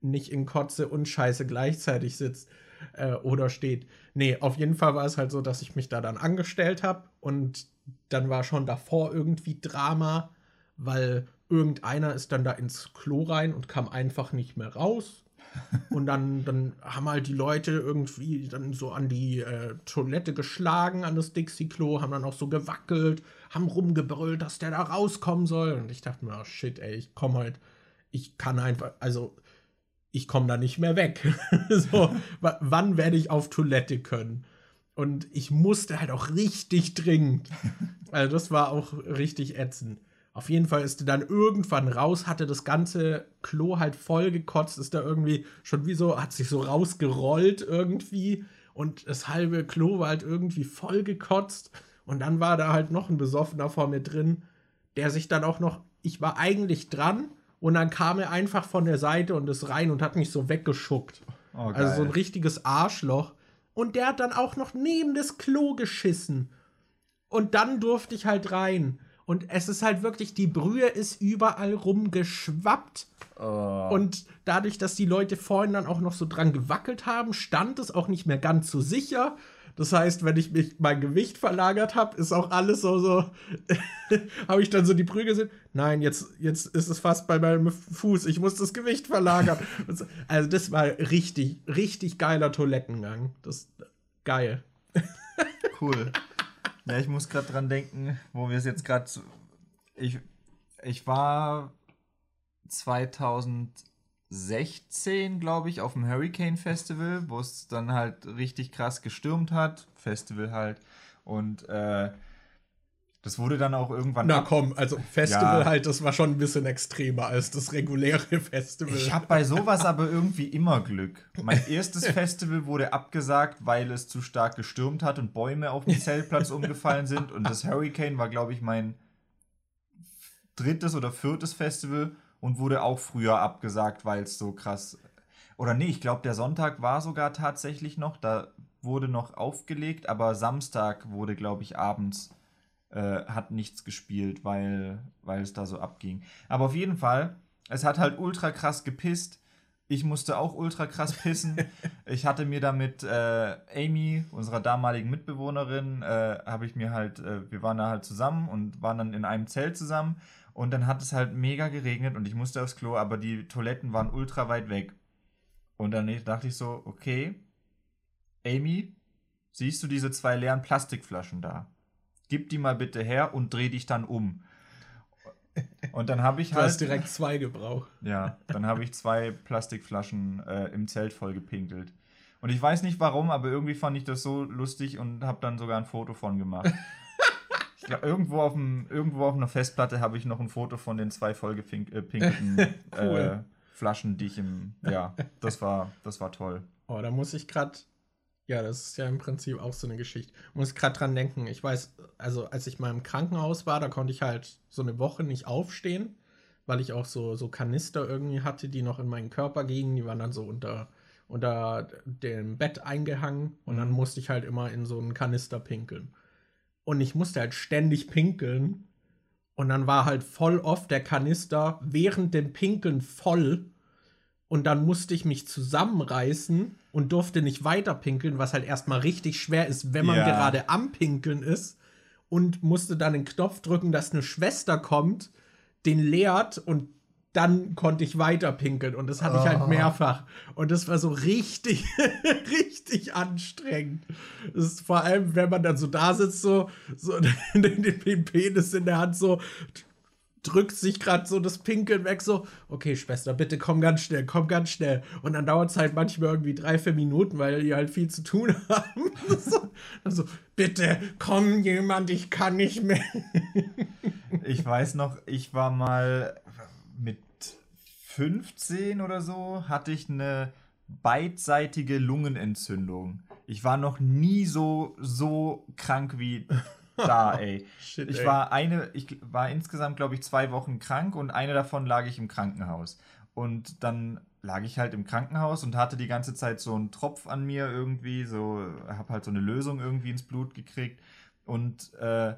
nicht in Kotze und Scheiße gleichzeitig sitzt äh, oder steht. Nee, auf jeden Fall war es halt so, dass ich mich da dann angestellt habe und dann war schon davor irgendwie Drama, weil irgendeiner ist dann da ins Klo rein und kam einfach nicht mehr raus. Und dann, dann haben halt die Leute irgendwie dann so an die äh, Toilette geschlagen, an das Dixie-Klo, haben dann auch so gewackelt, haben rumgebrüllt, dass der da rauskommen soll. Und ich dachte mir, oh shit, ey, ich komme halt, ich kann einfach, also ich komme da nicht mehr weg. so, wa- wann werde ich auf Toilette können? Und ich musste halt auch richtig dringend. Also das war auch richtig ätzend. Auf jeden Fall ist er dann irgendwann raus, hatte das ganze Klo halt voll gekotzt, ist da irgendwie schon wie so, hat sich so rausgerollt irgendwie und das halbe Klo war halt irgendwie voll gekotzt und dann war da halt noch ein Besoffener vor mir drin, der sich dann auch noch, ich war eigentlich dran und dann kam er einfach von der Seite und ist rein und hat mich so weggeschuckt. Oh, Also so ein richtiges Arschloch. Und der hat dann auch noch neben das Klo geschissen. Und dann durfte ich halt rein. Und es ist halt wirklich, die Brühe ist überall rumgeschwappt. Oh. Und dadurch, dass die Leute vorhin dann auch noch so dran gewackelt haben, stand es auch nicht mehr ganz so sicher. Das heißt, wenn ich mich mein Gewicht verlagert habe, ist auch alles so, so, habe ich dann so die Brühe gesehen. Nein, jetzt, jetzt ist es fast bei meinem Fuß. Ich muss das Gewicht verlagern. Also das war richtig, richtig geiler Toilettengang. Das geil. Cool. Ja, ich muss gerade dran denken, wo wir es jetzt gerade. Ich, ich war 2016, glaube ich, auf dem Hurricane Festival, wo es dann halt richtig krass gestürmt hat. Festival halt. Und äh, das wurde dann auch irgendwann. Na komm, also Festival Ja. halt, das war schon ein bisschen extremer als das reguläre Festival. Ich habe bei sowas aber irgendwie immer Glück. Mein erstes Festival wurde abgesagt, weil es zu stark gestürmt hat und Bäume auf dem Zeltplatz umgefallen sind. Und das Hurricane war, glaube ich, mein drittes oder viertes Festival und wurde auch früher abgesagt, weil es so krass. Oder nee, ich glaube, der Sonntag war sogar tatsächlich noch. Da wurde noch aufgelegt, aber Samstag wurde, glaube ich, abends äh, hat nichts gespielt, weil, weil es da so abging. Aber auf jeden Fall, es hat halt ultra krass gepisst. Ich musste auch ultra krass pissen. ich hatte mir damit äh, Amy, unserer damaligen Mitbewohnerin, äh, habe ich mir halt, äh, wir waren da halt zusammen und waren dann in einem Zelt zusammen. Und dann hat es halt mega geregnet und ich musste aufs Klo, aber die Toiletten waren ultra weit weg. Und dann dachte ich so, okay, Amy, siehst du diese zwei leeren Plastikflaschen da? Gib die mal bitte her und dreh dich dann um. Und dann habe ich halt. Du hast direkt zwei gebraucht. Ja, dann habe ich zwei Plastikflaschen äh, im Zelt voll gepinkelt. Und ich weiß nicht warum, aber irgendwie fand ich das so lustig und habe dann sogar ein Foto von gemacht. ich glaub, irgendwo, auf dem, irgendwo auf einer Festplatte habe ich noch ein Foto von den zwei vollgepinkelten äh, cool. äh, Flaschen, die ich im. Ja, das war, das war toll. Oh, da muss ich gerade ja, das ist ja im Prinzip auch so eine Geschichte. Muss gerade dran denken. Ich weiß, also als ich mal im Krankenhaus war, da konnte ich halt so eine Woche nicht aufstehen, weil ich auch so, so Kanister irgendwie hatte, die noch in meinen Körper gingen. Die waren dann so unter, unter dem Bett eingehangen und dann mhm. musste ich halt immer in so einen Kanister pinkeln. Und ich musste halt ständig pinkeln. Und dann war halt voll oft der Kanister während dem Pinkeln voll und dann musste ich mich zusammenreißen und durfte nicht weiter pinkeln, was halt erstmal richtig schwer ist, wenn man ja. gerade am Pinkeln ist und musste dann den Knopf drücken, dass eine Schwester kommt, den leert und dann konnte ich weiter pinkeln und das hatte oh. ich halt oh. mehrfach und das war so richtig richtig anstrengend. Das ist vor allem, wenn man dann so da sitzt so so den, den Penis in der Hand so drückt sich gerade so das Pinkeln weg, so, okay, Schwester, bitte komm ganz schnell, komm ganz schnell. Und dann dauert es halt manchmal irgendwie drei, vier Minuten, weil die halt viel zu tun haben. so, also, bitte, komm jemand, ich kann nicht mehr. ich weiß noch, ich war mal mit 15 oder so, hatte ich eine beidseitige Lungenentzündung. Ich war noch nie so, so krank wie da, ey. Shit, ich ey. war eine, ich war insgesamt, glaube ich, zwei Wochen krank und eine davon lag ich im Krankenhaus. Und dann lag ich halt im Krankenhaus und hatte die ganze Zeit so einen Tropf an mir irgendwie, so, habe halt so eine Lösung irgendwie ins Blut gekriegt. Und äh,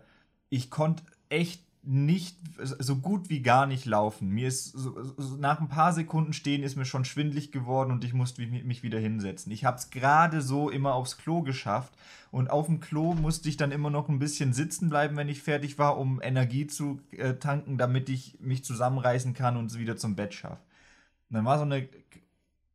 ich konnte echt nicht so gut wie gar nicht laufen. Mir ist so, so, nach ein paar Sekunden stehen ist mir schon schwindlig geworden und ich musste mich wieder hinsetzen. Ich habe es gerade so immer aufs Klo geschafft und auf dem Klo musste ich dann immer noch ein bisschen sitzen bleiben, wenn ich fertig war, um Energie zu äh, tanken, damit ich mich zusammenreißen kann und es wieder zum Bett schaffe. Dann war so eine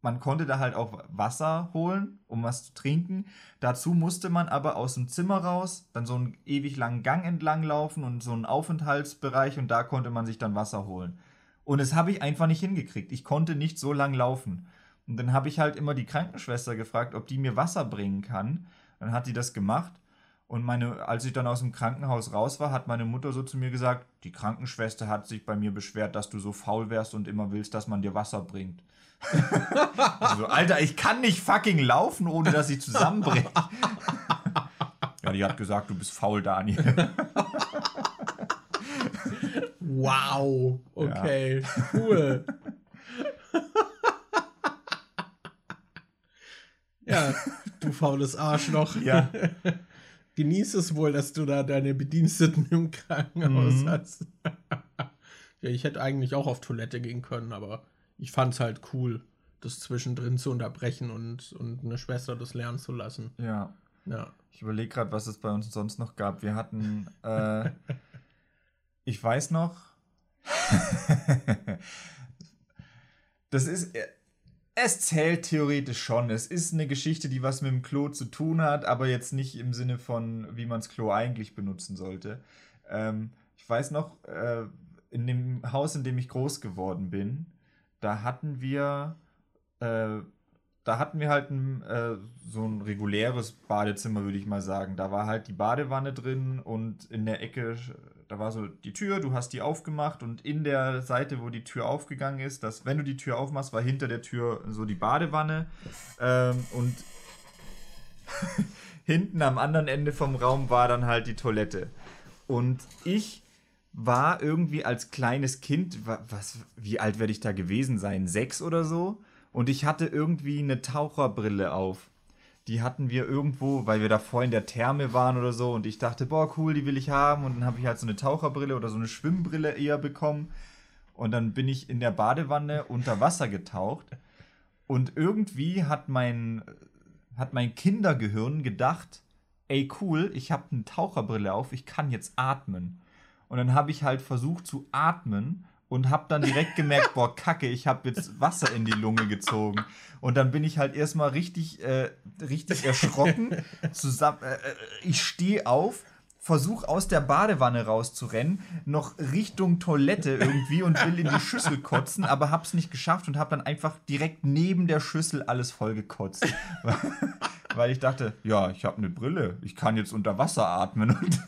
man konnte da halt auch Wasser holen, um was zu trinken. Dazu musste man aber aus dem Zimmer raus, dann so einen ewig langen Gang entlang laufen und so einen Aufenthaltsbereich und da konnte man sich dann Wasser holen. Und das habe ich einfach nicht hingekriegt. Ich konnte nicht so lang laufen. Und dann habe ich halt immer die Krankenschwester gefragt, ob die mir Wasser bringen kann. Dann hat die das gemacht. Und meine, als ich dann aus dem Krankenhaus raus war, hat meine Mutter so zu mir gesagt, die Krankenschwester hat sich bei mir beschwert, dass du so faul wärst und immer willst, dass man dir Wasser bringt also, Alter, ich kann nicht fucking laufen, ohne dass ich zusammenbreche. ja, die hat gesagt, du bist faul, Daniel. wow, okay, ja. cool. ja, du faules Arschloch. Ja. Genieß es wohl, dass du da deine Bediensteten im Krankenhaus mhm. hast. ja, ich hätte eigentlich auch auf Toilette gehen können, aber ich fand es halt cool, das zwischendrin zu unterbrechen und, und eine Schwester das lernen zu lassen. Ja. Ja. Ich überlege gerade, was es bei uns sonst noch gab. Wir hatten, äh, ich weiß noch, das ist, es zählt theoretisch schon. Es ist eine Geschichte, die was mit dem Klo zu tun hat, aber jetzt nicht im Sinne von, wie man das Klo eigentlich benutzen sollte. Ähm, ich weiß noch, äh, in dem Haus, in dem ich groß geworden bin, da hatten wir, äh, da hatten wir halt ein, äh, so ein reguläres Badezimmer, würde ich mal sagen. Da war halt die Badewanne drin und in der Ecke, da war so die Tür, du hast die aufgemacht und in der Seite, wo die Tür aufgegangen ist, dass, wenn du die Tür aufmachst, war hinter der Tür so die Badewanne ähm, und hinten am anderen Ende vom Raum war dann halt die Toilette. Und ich war irgendwie als kleines Kind, was, wie alt werde ich da gewesen sein? Sechs oder so? Und ich hatte irgendwie eine Taucherbrille auf. die hatten wir irgendwo, weil wir da vorhin in der Therme waren oder so und ich dachte, boah, cool, die will ich haben und dann habe ich halt so eine Taucherbrille oder so eine Schwimmbrille eher bekommen und dann bin ich in der Badewanne unter Wasser getaucht und irgendwie hat mein hat mein Kindergehirn gedacht, ey cool, ich habe eine Taucherbrille auf, ich kann jetzt atmen. Und dann habe ich halt versucht zu atmen und habe dann direkt gemerkt, boah, kacke, ich habe jetzt Wasser in die Lunge gezogen. Und dann bin ich halt erstmal richtig, äh, richtig erschrocken. Zusammen, äh, ich stehe auf, versuche aus der Badewanne rauszurennen, noch Richtung Toilette irgendwie und will in die Schüssel kotzen, aber hab's nicht geschafft und hab dann einfach direkt neben der Schüssel alles voll gekotzt. Weil ich dachte, ja, ich habe eine Brille, ich kann jetzt unter Wasser atmen. Und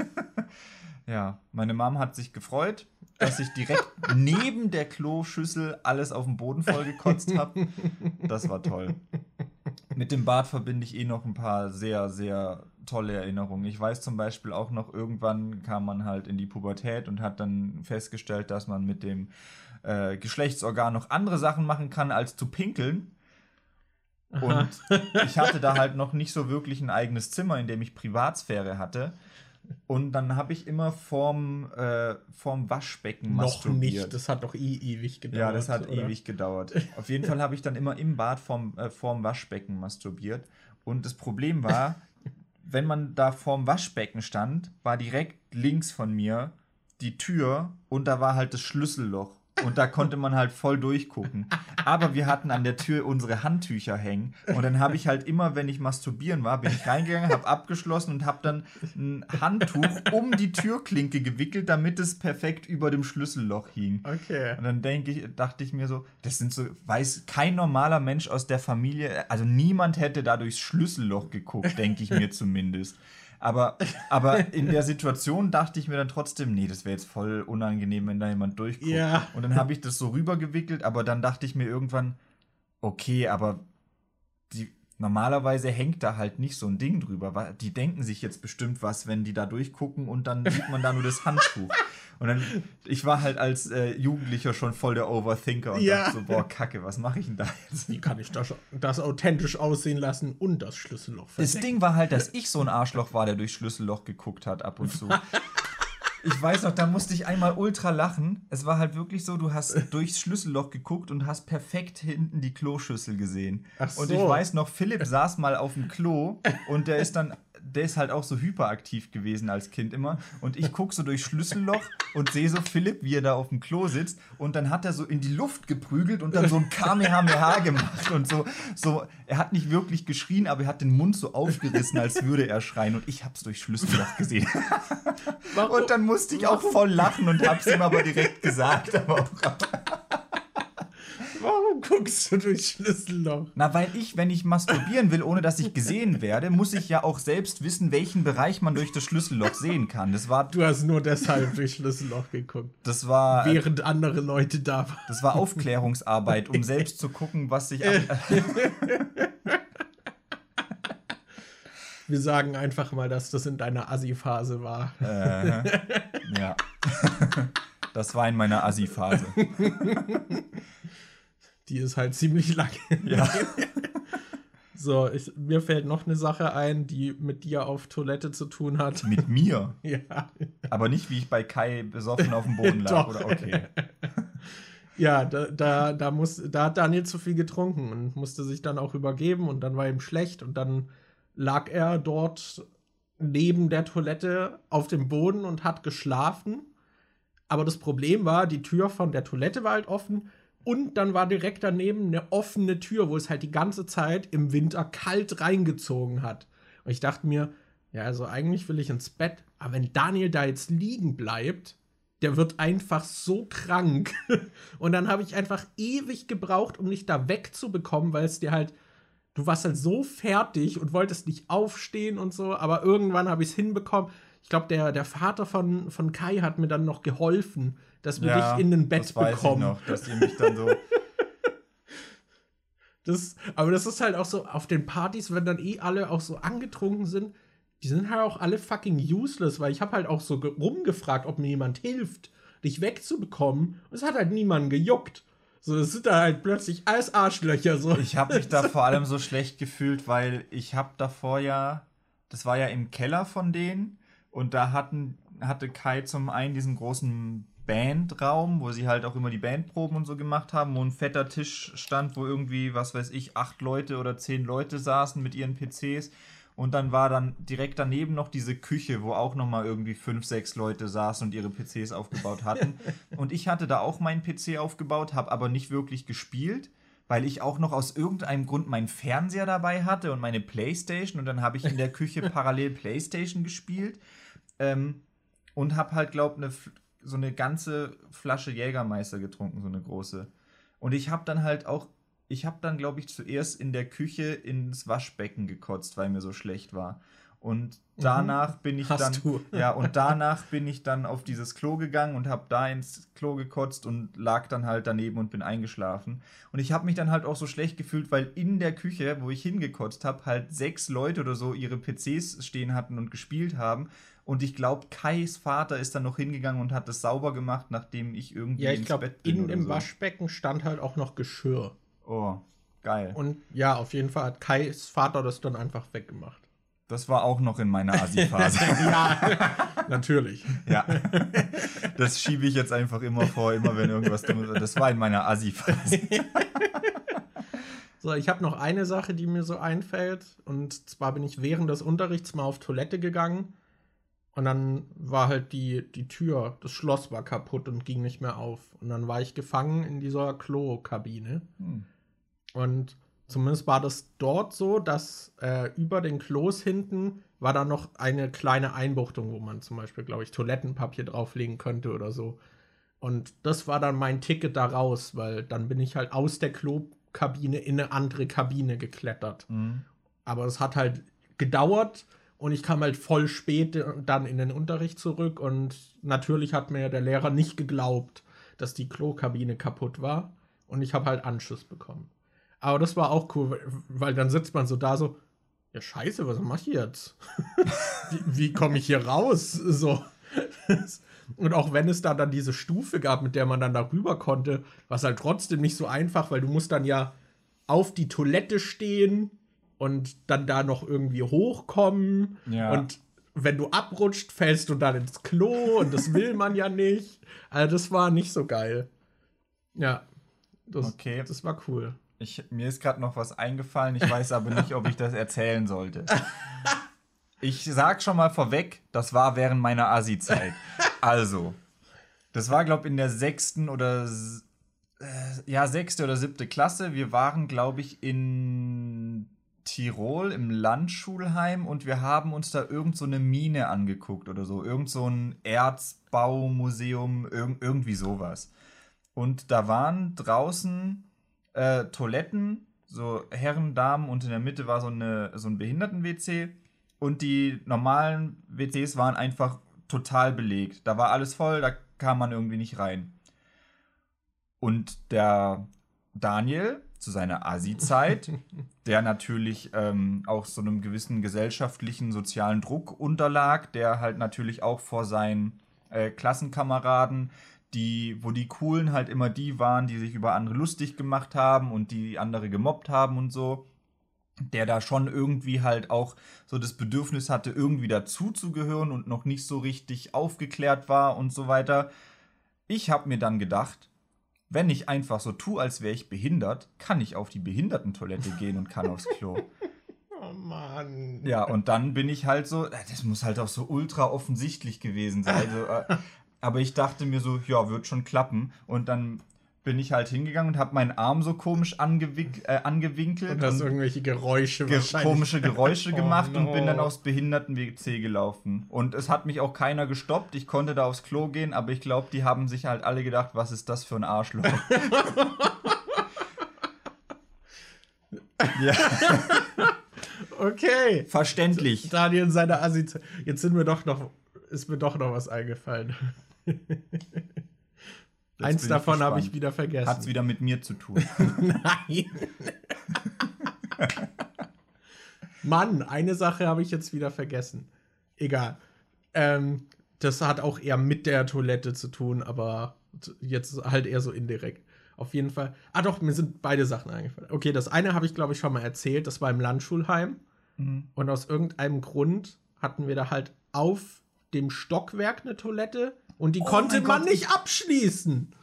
ja, meine Mom hat sich gefreut dass ich direkt neben der Kloschüssel alles auf dem Boden vollgekotzt habe. Das war toll. Mit dem Bad verbinde ich eh noch ein paar sehr, sehr tolle Erinnerungen. Ich weiß zum Beispiel auch noch, irgendwann kam man halt in die Pubertät und hat dann festgestellt, dass man mit dem äh, Geschlechtsorgan noch andere Sachen machen kann, als zu pinkeln. Und ich hatte da halt noch nicht so wirklich ein eigenes Zimmer, in dem ich Privatsphäre hatte. Und dann habe ich immer vorm, äh, vorm Waschbecken Noch nicht, das hat doch eh ewig gedauert. Ja, das hat oder? ewig gedauert. Auf jeden Fall habe ich dann immer im Bad vorm, äh, vorm Waschbecken masturbiert. Und das Problem war, wenn man da vorm Waschbecken stand, war direkt links von mir die Tür und da war halt das Schlüsselloch. Und da konnte man halt voll durchgucken. Aber wir hatten an der Tür unsere Handtücher hängen. Und dann habe ich halt immer, wenn ich masturbieren war, bin ich reingegangen, habe abgeschlossen und habe dann ein Handtuch um die Türklinke gewickelt, damit es perfekt über dem Schlüsselloch hing. Okay. Und dann denke ich, dachte ich mir so, das sind so, weiß kein normaler Mensch aus der Familie, also niemand hätte da durchs Schlüsselloch geguckt, denke ich mir zumindest. Aber, aber in der Situation dachte ich mir dann trotzdem, nee, das wäre jetzt voll unangenehm, wenn da jemand durchguckt. Ja. Und dann habe ich das so rübergewickelt, aber dann dachte ich mir irgendwann, okay, aber die, normalerweise hängt da halt nicht so ein Ding drüber. Die denken sich jetzt bestimmt was, wenn die da durchgucken und dann sieht man da nur das Handtuch. Und dann, ich war halt als äh, Jugendlicher schon voll der Overthinker und ja. dachte so, boah, Kacke, was mache ich denn da jetzt? Wie kann ich das, das authentisch aussehen lassen und das Schlüsselloch verdecken? Das Ding war halt, dass ich so ein Arschloch war, der durchs Schlüsselloch geguckt hat ab und zu. ich weiß noch, da musste ich einmal ultra lachen. Es war halt wirklich so, du hast durchs Schlüsselloch geguckt und hast perfekt hinten die Kloschüssel gesehen. Ach so. Und ich weiß noch, Philipp saß mal auf dem Klo und der ist dann der ist halt auch so hyperaktiv gewesen als Kind immer. Und ich gucke so durchs Schlüsselloch und sehe so Philipp, wie er da auf dem Klo sitzt. Und dann hat er so in die Luft geprügelt und dann so ein Kamehameha gemacht. Und so, so, er hat nicht wirklich geschrien, aber er hat den Mund so aufgerissen, als würde er schreien. Und ich hab's durchs Schlüsselloch gesehen. und dann musste ich auch voll lachen und hab's ihm aber direkt gesagt. Aber auch, Warum guckst du durch Schlüsselloch? Na, weil ich, wenn ich masturbieren will, ohne dass ich gesehen werde, muss ich ja auch selbst wissen, welchen Bereich man durch das Schlüsselloch sehen kann. Das war. Du hast nur deshalb durch Schlüsselloch geguckt. Das war. Während andere Leute da waren. Das war Aufklärungsarbeit, um selbst zu gucken, was sich. Wir sagen einfach mal, dass das in deiner Assi-Phase war. Äh, ja. Das war in meiner Assi-Phase. Die ist halt ziemlich lang. Ja. so, ich, mir fällt noch eine Sache ein, die mit dir auf Toilette zu tun hat. Mit mir? ja. Aber nicht, wie ich bei Kai besoffen auf dem Boden lag, oder? Okay. ja, da, da, da, muss, da hat Daniel zu viel getrunken und musste sich dann auch übergeben und dann war ihm schlecht und dann lag er dort neben der Toilette auf dem Boden und hat geschlafen. Aber das Problem war, die Tür von der Toilette war halt offen und dann war direkt daneben eine offene Tür, wo es halt die ganze Zeit im Winter kalt reingezogen hat. Und ich dachte mir, ja, also eigentlich will ich ins Bett, aber wenn Daniel da jetzt liegen bleibt, der wird einfach so krank. Und dann habe ich einfach ewig gebraucht, um dich da wegzubekommen, weil es dir halt, du warst halt so fertig und wolltest nicht aufstehen und so, aber irgendwann habe ich es hinbekommen. Ich glaube, der, der Vater von, von Kai hat mir dann noch geholfen, dass wir ja, dich in ein Bett das weiß bekommen. Ich noch, dass ihr mich dann so. das, aber das ist halt auch so, auf den Partys, wenn dann eh alle auch so angetrunken sind, die sind halt auch alle fucking useless, weil ich habe halt auch so rumgefragt, ob mir jemand hilft, dich wegzubekommen. Und es hat halt niemanden gejuckt. So, es sind da halt plötzlich alles Arschlöcher. So. Ich habe mich da vor allem so schlecht gefühlt, weil ich habe davor ja, das war ja im Keller von denen und da hatten, hatte Kai zum einen diesen großen Bandraum, wo sie halt auch immer die Bandproben und so gemacht haben, wo ein fetter Tisch stand, wo irgendwie, was weiß ich, acht Leute oder zehn Leute saßen mit ihren PCs. Und dann war dann direkt daneben noch diese Küche, wo auch nochmal irgendwie fünf, sechs Leute saßen und ihre PCs aufgebaut hatten. und ich hatte da auch meinen PC aufgebaut, habe aber nicht wirklich gespielt, weil ich auch noch aus irgendeinem Grund meinen Fernseher dabei hatte und meine Playstation. Und dann habe ich in der Küche parallel Playstation gespielt. Ähm, und habe halt, glaub, eine, so eine ganze Flasche Jägermeister getrunken, so eine große. Und ich habe dann halt auch ich habe dann, glaube ich, zuerst in der Küche ins Waschbecken gekotzt, weil mir so schlecht war. Und mhm. danach mhm. bin ich Hast dann du. ja und danach bin ich dann auf dieses Klo gegangen und habe da ins Klo gekotzt und lag dann halt daneben und bin eingeschlafen und ich habe mich dann halt auch so schlecht gefühlt, weil in der Küche, wo ich hingekotzt habe, halt sechs Leute oder so ihre PCs stehen hatten und gespielt haben und ich glaube Kais Vater ist dann noch hingegangen und hat das sauber gemacht, nachdem ich irgendwie ja, ich ins glaub, Bett bin in im so. Waschbecken stand halt auch noch Geschirr. Oh, geil. Und ja, auf jeden Fall hat Kais Vater das dann einfach weggemacht. Das war auch noch in meiner Asi-Phase. ja, natürlich. Ja. Das schiebe ich jetzt einfach immer vor, immer wenn irgendwas dummes ist. Das war in meiner Asi-Phase. So, ich habe noch eine Sache, die mir so einfällt. Und zwar bin ich während des Unterrichts mal auf Toilette gegangen. Und dann war halt die, die Tür, das Schloss war kaputt und ging nicht mehr auf. Und dann war ich gefangen in dieser Klo-Kabine. Hm. Und zumindest war das dort so, dass äh, über den Klos hinten war da noch eine kleine Einbuchtung, wo man zum Beispiel, glaube ich, Toilettenpapier drauflegen könnte oder so. Und das war dann mein Ticket da raus, weil dann bin ich halt aus der Klokabine in eine andere Kabine geklettert. Mhm. Aber es hat halt gedauert und ich kam halt voll spät dann in den Unterricht zurück und natürlich hat mir der Lehrer nicht geglaubt, dass die Klokabine kaputt war und ich habe halt Anschluss bekommen. Aber das war auch cool, weil dann sitzt man so da so, ja scheiße, was mache ich jetzt? wie, wie komme ich hier raus? So. Und auch wenn es da dann diese Stufe gab, mit der man dann darüber konnte, war es halt trotzdem nicht so einfach, weil du musst dann ja auf die Toilette stehen und dann da noch irgendwie hochkommen. Ja. Und wenn du abrutscht, fällst du dann ins Klo und das will man ja nicht. Also das war nicht so geil. Ja. Das, okay. das war cool. Ich, mir ist gerade noch was eingefallen, ich weiß aber nicht, ob ich das erzählen sollte. Ich sag schon mal vorweg, das war während meiner Asi-Zeit. Also, das war, glaube ich, in der sechsten oder äh, ja, sechste oder siebte Klasse. Wir waren, glaube ich, in Tirol im Landschulheim und wir haben uns da irgend so eine Mine angeguckt oder so. Irgend so ein Erzbaumuseum, irg irgendwie sowas. Und da waren draußen äh, Toiletten, so Herren, Damen und in der Mitte war so, eine, so ein Behinderten-WC. Und die normalen WCs waren einfach total belegt. Da war alles voll, da kam man irgendwie nicht rein. Und der Daniel zu seiner Asi-Zeit, der natürlich ähm, auch so einem gewissen gesellschaftlichen, sozialen Druck unterlag, der halt natürlich auch vor seinen äh, Klassenkameraden die, wo die Coolen halt immer die waren, die sich über andere lustig gemacht haben und die andere gemobbt haben und so. Der da schon irgendwie halt auch so das Bedürfnis hatte, irgendwie dazuzugehören und noch nicht so richtig aufgeklärt war und so weiter. Ich habe mir dann gedacht, wenn ich einfach so tue, als wäre ich behindert, kann ich auf die Behindertentoilette gehen und kann aufs Klo. Oh Mann. Ja, und dann bin ich halt so, das muss halt auch so ultra offensichtlich gewesen sein. Also, äh, aber ich dachte mir so, ja, wird schon klappen. Und dann bin ich halt hingegangen und habe meinen Arm so komisch angewink äh, angewinkelt. Und hast irgendwelche Geräusche ge komische Geräusche oh gemacht oh no. und bin dann aufs Behinderten-WC gelaufen. Und es hat mich auch keiner gestoppt. Ich konnte da aufs Klo gehen, aber ich glaube, die haben sich halt alle gedacht, was ist das für ein Arschloch? ja. Okay. Verständlich. Daniel in seiner Assi. Jetzt sind wir doch noch, ist mir doch noch was eingefallen. Eins davon habe ich wieder vergessen. Hat es wieder mit mir zu tun. Nein. Mann, eine Sache habe ich jetzt wieder vergessen. Egal. Ähm, das hat auch eher mit der Toilette zu tun, aber jetzt halt eher so indirekt. Auf jeden Fall. Ah, doch, mir sind beide Sachen eingefallen. Okay, das eine habe ich, glaube ich, schon mal erzählt. Das war im Landschulheim. Mhm. Und aus irgendeinem Grund hatten wir da halt auf dem Stockwerk eine Toilette und die oh konnte man Gott. nicht abschließen.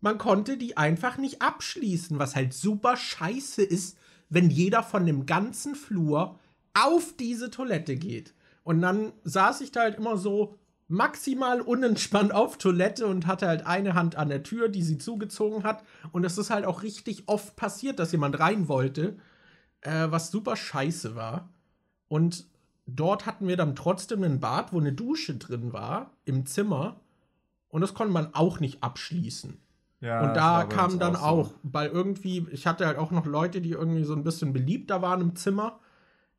Man konnte die einfach nicht abschließen, was halt super scheiße ist, wenn jeder von dem ganzen Flur auf diese Toilette geht. Und dann saß ich da halt immer so maximal unentspannt auf Toilette und hatte halt eine Hand an der Tür, die sie zugezogen hat. Und es ist halt auch richtig oft passiert, dass jemand rein wollte, äh, was super scheiße war. Und dort hatten wir dann trotzdem ein Bad, wo eine Dusche drin war, im Zimmer. Und das konnte man auch nicht abschließen. Ja, und da kam dann auch, so. weil irgendwie, ich hatte halt auch noch Leute, die irgendwie so ein bisschen beliebter waren im Zimmer.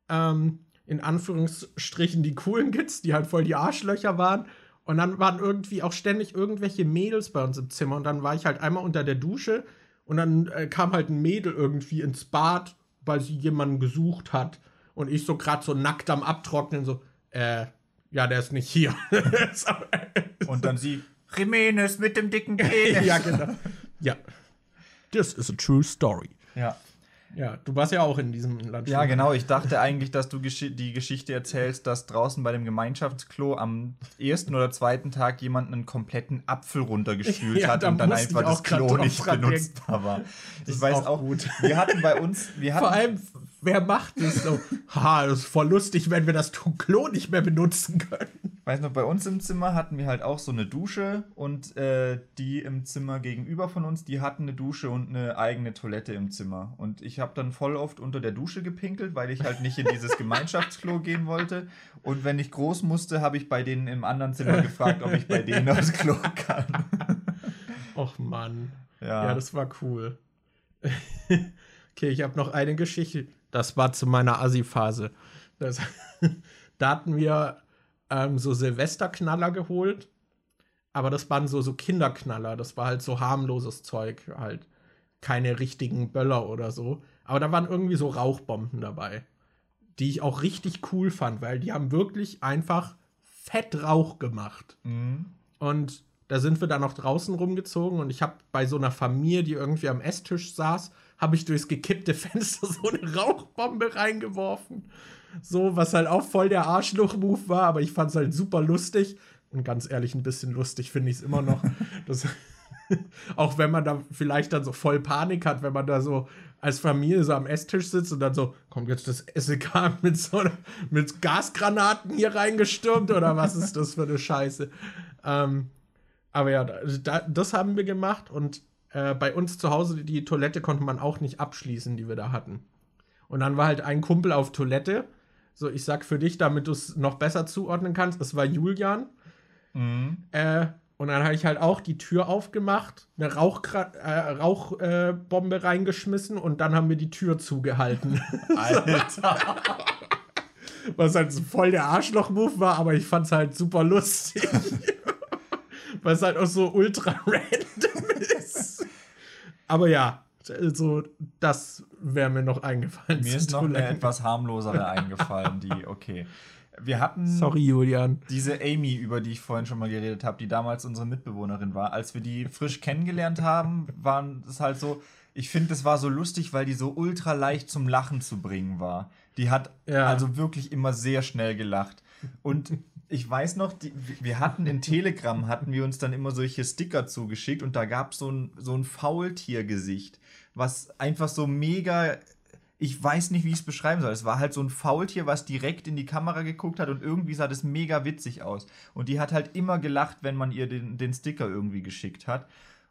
Ähm, in Anführungsstrichen die coolen Kids, die halt voll die Arschlöcher waren. Und dann waren irgendwie auch ständig irgendwelche Mädels bei uns im Zimmer. Und dann war ich halt einmal unter der Dusche und dann äh, kam halt ein Mädel irgendwie ins Bad, weil sie jemanden gesucht hat. Und ich so gerade so nackt am Abtrocknen, so, äh, ja, der ist nicht hier. und dann sie, Jimenez mit dem dicken Penis. ja, genau. Ja. This is a true story. Ja. Ja, du warst ja auch in diesem Land. Ja, genau. Ich dachte eigentlich, dass du gesch die Geschichte erzählst, dass draußen bei dem Gemeinschaftsklo am ersten oder zweiten Tag jemand einen kompletten Apfel runtergespült ja, hat und dann einfach das Klo nicht benutzbar war. Ich weiß auch, auch gut. Wir hatten bei uns. Wir hatten Vor allem, wer macht das so? ha, das ist voll lustig, wenn wir das Klo nicht mehr benutzen können. Weiß noch, bei uns im Zimmer hatten wir halt auch so eine Dusche und äh, die im Zimmer gegenüber von uns, die hatten eine Dusche und eine eigene Toilette im Zimmer. Und ich habe dann voll oft unter der Dusche gepinkelt, weil ich halt nicht in dieses Gemeinschaftsklo gehen wollte. Und wenn ich groß musste, habe ich bei denen im anderen Zimmer gefragt, ob ich bei denen aufs Klo kann. Och Mann. Ja, ja das war cool. okay, ich habe noch eine Geschichte. Das war zu meiner Assi-Phase. da hatten wir ähm, so Silvesterknaller geholt. Aber das waren so, so Kinderknaller. Das war halt so harmloses Zeug. Halt keine richtigen Böller oder so. Aber da waren irgendwie so Rauchbomben dabei. Die ich auch richtig cool fand, weil die haben wirklich einfach fett Rauch gemacht. Mhm. Und da sind wir dann noch draußen rumgezogen und ich habe bei so einer Familie, die irgendwie am Esstisch saß, habe ich durchs gekippte Fenster so eine Rauchbombe reingeworfen. So, was halt auch voll der Arschloch-Move war, aber ich fand es halt super lustig. Und ganz ehrlich, ein bisschen lustig finde ich es immer noch. das, auch wenn man da vielleicht dann so voll Panik hat, wenn man da so als Familie so am Esstisch sitzt und dann so, kommt jetzt das SEK mit so mit Gasgranaten hier reingestürmt oder was ist das für eine Scheiße? Ähm, aber ja, da, das haben wir gemacht und äh, bei uns zu Hause die Toilette konnte man auch nicht abschließen, die wir da hatten. Und dann war halt ein Kumpel auf Toilette. So, ich sag für dich, damit du es noch besser zuordnen kannst, es war Julian. Mhm. Äh, und dann habe ich halt auch die Tür aufgemacht, eine Rauchbombe äh, Rauch, äh, reingeschmissen und dann haben wir die Tür zugehalten. Alter. Was halt voll der Arschloch-Move war, aber ich fand es halt super lustig. Weil es halt auch so ultra random. Aber ja, also das wäre mir noch eingefallen. Mir ist noch eine etwas harmlosere eingefallen, die, okay. Wir hatten. Sorry, Julian. Diese Amy, über die ich vorhin schon mal geredet habe, die damals unsere Mitbewohnerin war. Als wir die frisch kennengelernt haben, waren es halt so. Ich finde, es war so lustig, weil die so ultra leicht zum Lachen zu bringen war. Die hat ja. also wirklich immer sehr schnell gelacht. Und ich weiß noch, die, wir hatten in Telegram, hatten wir uns dann immer solche Sticker zugeschickt und da gab so es so ein Faultiergesicht, was einfach so mega, ich weiß nicht, wie ich es beschreiben soll. Es war halt so ein Faultier, was direkt in die Kamera geguckt hat und irgendwie sah das mega witzig aus. Und die hat halt immer gelacht, wenn man ihr den, den Sticker irgendwie geschickt hat.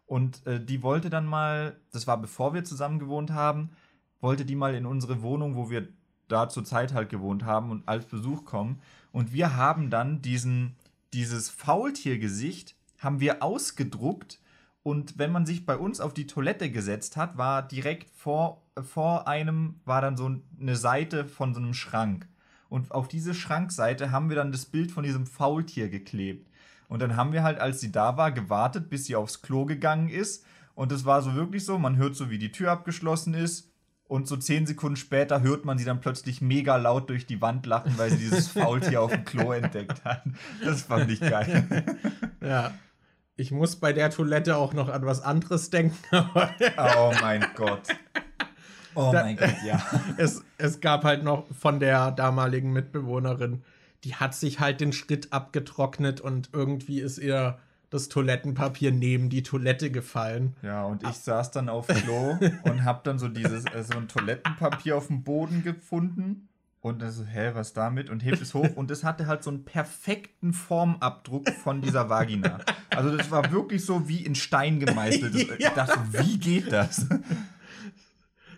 Und äh, die wollte dann mal, das war bevor wir zusammen gewohnt haben, wollte die mal in unsere Wohnung, wo wir da zur Zeit halt gewohnt haben und als Besuch kommen. Und wir haben dann diesen, dieses Faultiergesicht haben wir ausgedruckt und wenn man sich bei uns auf die Toilette gesetzt hat, war direkt vor, vor einem, war dann so eine Seite von so einem Schrank. Und auf diese Schrankseite haben wir dann das Bild von diesem Faultier geklebt. Und dann haben wir halt, als sie da war, gewartet, bis sie aufs Klo gegangen ist. Und es war so wirklich so, man hört so, wie die Tür abgeschlossen ist. Und so zehn Sekunden später hört man sie dann plötzlich mega laut durch die Wand lachen, weil sie dieses Faultier auf dem Klo entdeckt hat. Das fand ich geil. Ja. Ich muss bei der Toilette auch noch an was anderes denken. oh mein Gott. Oh Da- mein Gott, ja. es, es gab halt noch von der damaligen Mitbewohnerin, die hat sich halt den Schritt abgetrocknet und irgendwie ist ihr das Toilettenpapier neben die Toilette gefallen. Ja, und ich saß dann auf Klo und hab dann so dieses, äh, so ein Toilettenpapier auf dem Boden gefunden. Und dann so, hä, was damit? Und hebt es hoch. Und es hatte halt so einen perfekten Formabdruck von dieser Vagina. Also das war wirklich so wie in Stein gemeißelt. Das, Ich Ja. dachte wie geht das?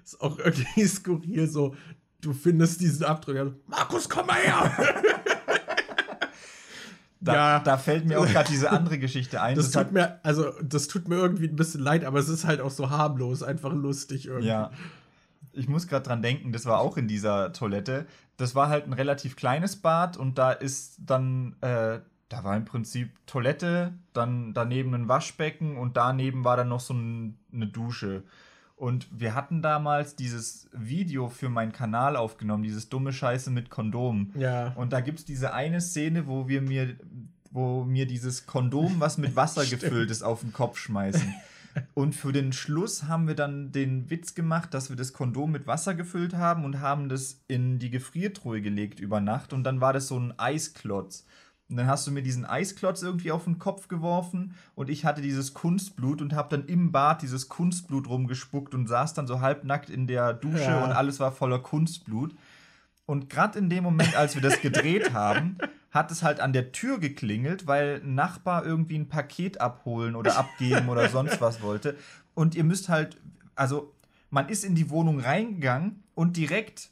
Ist auch irgendwie skurril so. Du findest diesen Abdruck. also, Markus, komm mal her! Da, Ja. da fällt mir auch gerade diese andere Geschichte ein. Das hat, tut mir, also, das tut mir irgendwie ein bisschen leid, aber es ist halt auch so harmlos, einfach lustig irgendwie. Ja. Ich muss gerade dran denken, das war auch in dieser Toilette. Das war halt ein relativ kleines Bad und da ist dann, äh, da war im Prinzip Toilette, dann daneben ein Waschbecken und daneben war dann noch so ein, eine Dusche. Und wir hatten damals dieses Video für meinen Kanal aufgenommen, dieses dumme Scheiße mit Kondom. Ja. Und da gibt es diese eine Szene, wo wir mir, wo mir dieses Kondom, was mit Wasser gefüllt ist, auf den Kopf schmeißen. Und für den Schluss haben wir dann den Witz gemacht, dass wir das Kondom mit Wasser gefüllt haben und haben das in die Gefriertruhe gelegt über Nacht. Und dann war das so ein Eisklotz. Und dann hast du mir diesen Eisklotz irgendwie auf den Kopf geworfen und ich hatte dieses Kunstblut und habe dann im Bad dieses Kunstblut rumgespuckt und saß dann so halbnackt in der Dusche Ja. und alles war voller Kunstblut. Und gerade in dem Moment, als wir das gedreht haben, hat es halt an der Tür geklingelt, weil ein Nachbar irgendwie ein Paket abholen oder abgeben oder sonst was wollte. Und ihr müsst halt, also man ist in die Wohnung reingegangen und direkt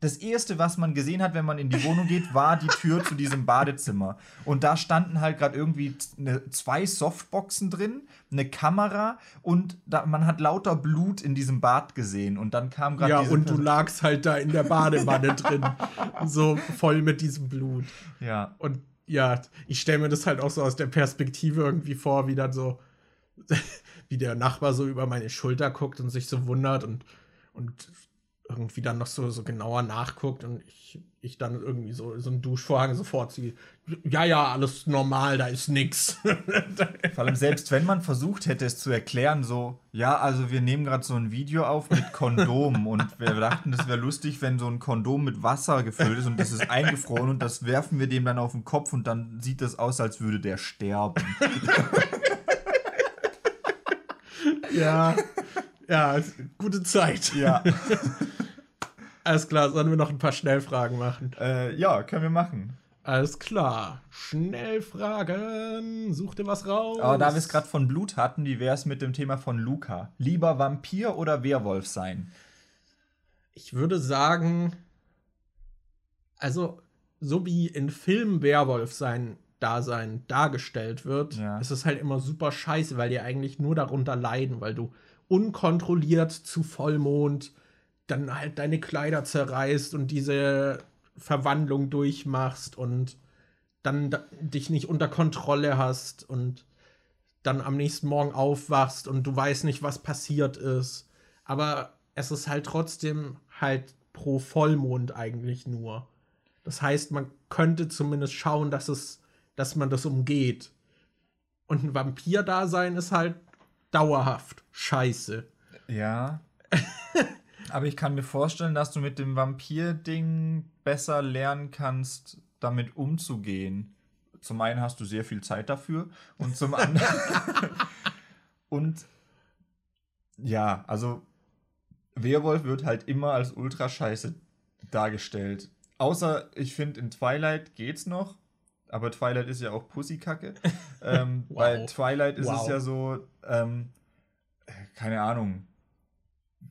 das erste, was man gesehen hat, wenn man in die Wohnung geht, war die Tür zu diesem Badezimmer. Und da standen halt gerade irgendwie ne, zwei Softboxen drin, eine Kamera und da, man hat lauter Blut in diesem Bad gesehen. Und dann kam gerade Ja, und du Person- lagst halt da in der Badewanne drin. So voll mit diesem Blut. Ja, Und ja, ich stelle mir das halt auch so aus der Perspektive irgendwie vor, wie dann so, wie der Nachbar so über meine Schulter guckt und sich so wundert und, und irgendwie dann noch so, so genauer nachguckt und ich, ich dann irgendwie so, so einen Duschvorhang sofort ziehe. Ja, ja, alles normal, da ist nix. Vor allem selbst wenn man versucht hätte, es zu erklären, so, ja, also wir nehmen gerade so ein Video auf mit Kondom und wir dachten, das wäre lustig, wenn so ein Kondom mit Wasser gefüllt ist und das ist eingefroren und das werfen wir dem dann auf den Kopf und dann sieht das aus, als würde der sterben. ja, ja, gute Zeit. Ja, Alles klar, sollen wir noch ein paar Schnellfragen machen? äh, ja, können wir machen. Alles klar. Schnellfragen. Such dir was raus. Aber da wir es gerade von Blut hatten, wie wäre es mit dem Thema von Luca? Lieber Vampir oder Werwolf sein? Ich würde sagen, also, so wie in Filmen Werwolf sein Dasein dargestellt wird, Ja. ist es halt immer super scheiße, weil die eigentlich nur darunter leiden, weil du unkontrolliert zu Vollmond dann halt deine Kleider zerreißt und diese Verwandlung durchmachst und dann da, dich nicht unter Kontrolle hast und dann am nächsten Morgen aufwachst und du weißt nicht, was passiert ist. Aber es ist halt trotzdem halt pro Vollmond eigentlich nur. Das heißt, man könnte zumindest schauen, dass es, dass man das umgeht. Und ein Vampir-Dasein ist halt dauerhaft scheiße. Ja. Aber ich kann mir vorstellen, dass du mit dem Vampir-Ding besser lernen kannst, damit umzugehen. Zum einen hast du sehr viel Zeit dafür und zum anderen. und ja, also Werwolf wird halt immer als ultra scheiße dargestellt. Außer, ich finde, in Twilight geht's noch. Aber Twilight ist ja auch Pussykacke. ähm, Wow. Bei Twilight ist Wow. es ja so, ähm, äh, keine Ahnung.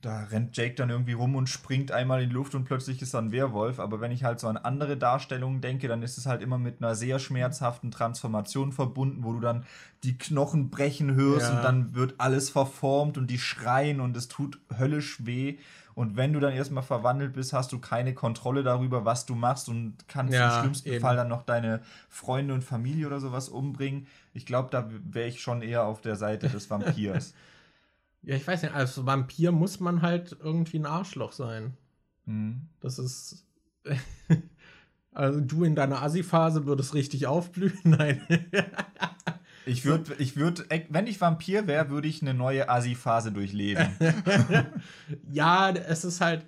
Da rennt Jake dann irgendwie rum und springt einmal in die Luft und plötzlich ist er ein Werwolf. Aber wenn ich halt so an andere Darstellungen denke, dann ist es halt immer mit einer sehr schmerzhaften Transformation verbunden, wo du dann die Knochen brechen hörst Ja. und dann wird alles verformt und die schreien und es tut höllisch weh. Und wenn du dann erstmal verwandelt bist, hast du keine Kontrolle darüber, was du machst und kannst Ja, im schlimmsten eben. Fall dann noch deine Freunde und Familie oder sowas umbringen. Ich glaube, da wäre ich schon eher auf der Seite des Vampirs. Ja, ich weiß nicht, als Vampir muss man halt irgendwie ein Arschloch sein. hm. Das ist. Also du in deiner Assi-Phase würdest richtig aufblühen. Nein. Ich würde, ich würde, wenn ich Vampir wäre, würde ich eine neue Asi-Phase durchleben. ja, es ist halt.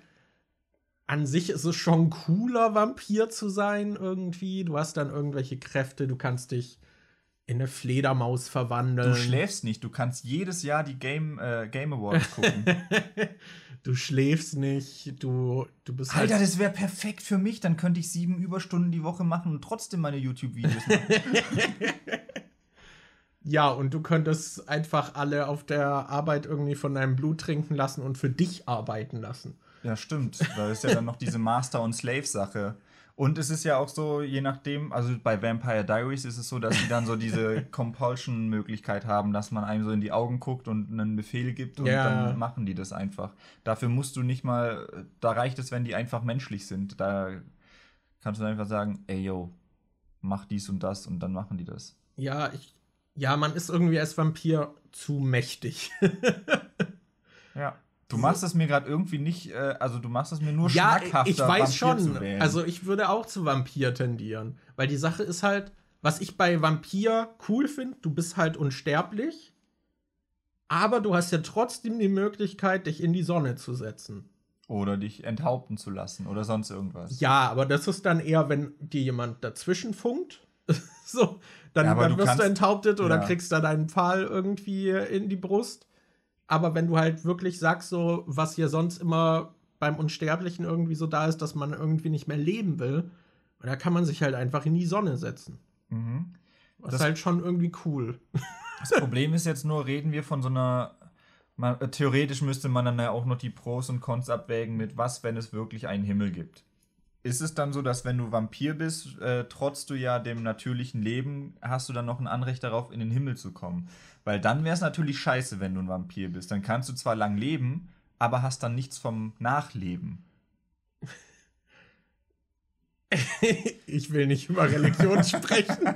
An sich ist es schon cooler, Vampir zu sein, irgendwie. Du hast dann irgendwelche Kräfte, du kannst dich in eine Fledermaus verwandeln. Du schläfst nicht, du kannst jedes Jahr die Game, äh, Game Awards gucken. du schläfst nicht, du, du bist Alter, halt das wäre perfekt für mich, dann könnte ich sieben Überstunden die Woche machen und trotzdem meine YouTube-Videos machen. ja, und du könntest einfach alle auf der Arbeit irgendwie von deinem Blut trinken lassen und für dich arbeiten lassen. Ja, stimmt. Da ist ja dann noch diese Master- und Slave-Sache. Und es ist ja auch so, je nachdem, also bei Vampire Diaries ist es so, dass sie dann so diese Compulsion-Möglichkeit haben, dass man einem so in die Augen guckt und einen Befehl gibt und ja. dann machen die das einfach. Dafür musst du nicht mal, da reicht es, wenn die einfach menschlich sind. Da kannst du einfach sagen, ey yo, mach dies und das und dann machen die das. Ja, ich, ja, man ist irgendwie als Vampir zu mächtig. ja. Du machst es mir gerade irgendwie nicht, äh, also du machst es mir nur ja, schmackhafter, ich weiß Vampir schon. Also ich würde auch zu Vampir tendieren, weil die Sache ist halt, was ich bei Vampir cool finde, du bist halt unsterblich, aber du hast ja trotzdem die Möglichkeit, dich in die Sonne zu setzen. Oder dich enthaupten zu lassen oder sonst irgendwas. Ja, aber das ist dann eher, wenn dir jemand dazwischen funkt. so, dann, ja, dann wirst kannst, du enthauptet oder ja. kriegst da deinen Pfahl irgendwie in die Brust. Aber wenn du halt wirklich sagst, so, was hier sonst immer beim Unsterblichen irgendwie so da ist, dass man irgendwie nicht mehr leben will, da kann man sich halt einfach in die Sonne setzen. Mhm. Das ist halt schon irgendwie cool. Das Problem ist jetzt nur, reden wir von so einer. Man, äh, theoretisch müsste man dann ja auch noch die Pros und Cons abwägen mit was, wenn es wirklich einen Himmel gibt. Ist es dann so, dass wenn du Vampir bist, äh, trotz du ja dem natürlichen Leben, hast du dann noch ein Anrecht darauf, in den Himmel zu kommen? Weil dann wäre es natürlich scheiße, wenn du ein Vampir bist. Dann kannst du zwar lang leben, aber hast dann nichts vom Nachleben. ich will nicht über Religion sprechen.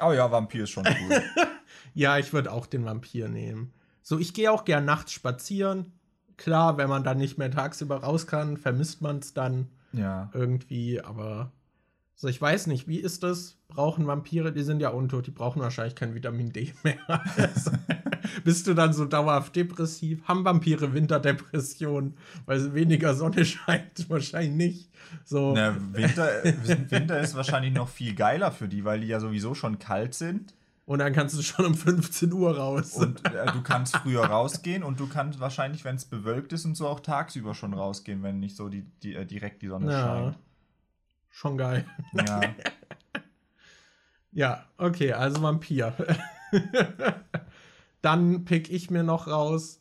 oh ja, Vampir ist schon cool. ja, ich würde auch den Vampir nehmen. So, ich gehe auch gern nachts spazieren. Klar, wenn man dann nicht mehr tagsüber raus kann, vermisst man es dann ja. irgendwie, aber so, ich weiß nicht, wie ist das? Brauchen Vampire, die sind ja untot, die brauchen wahrscheinlich kein Vitamin D mehr. Bist du dann so dauerhaft depressiv? Haben Vampire Winterdepression, weil weniger Sonne scheint? Wahrscheinlich nicht. So. Na, Winter, Winter ist wahrscheinlich noch viel geiler für die, weil die ja sowieso schon kalt sind. Und dann kannst du schon um 15 Uhr raus. Und äh, du kannst früher rausgehen und du kannst wahrscheinlich, wenn es bewölkt ist und so, auch tagsüber schon rausgehen, wenn nicht so die, die äh, direkt die Sonne ja. scheint. Schon geil. Ja. ja, okay, also Vampir. Dann pick ich mir noch raus.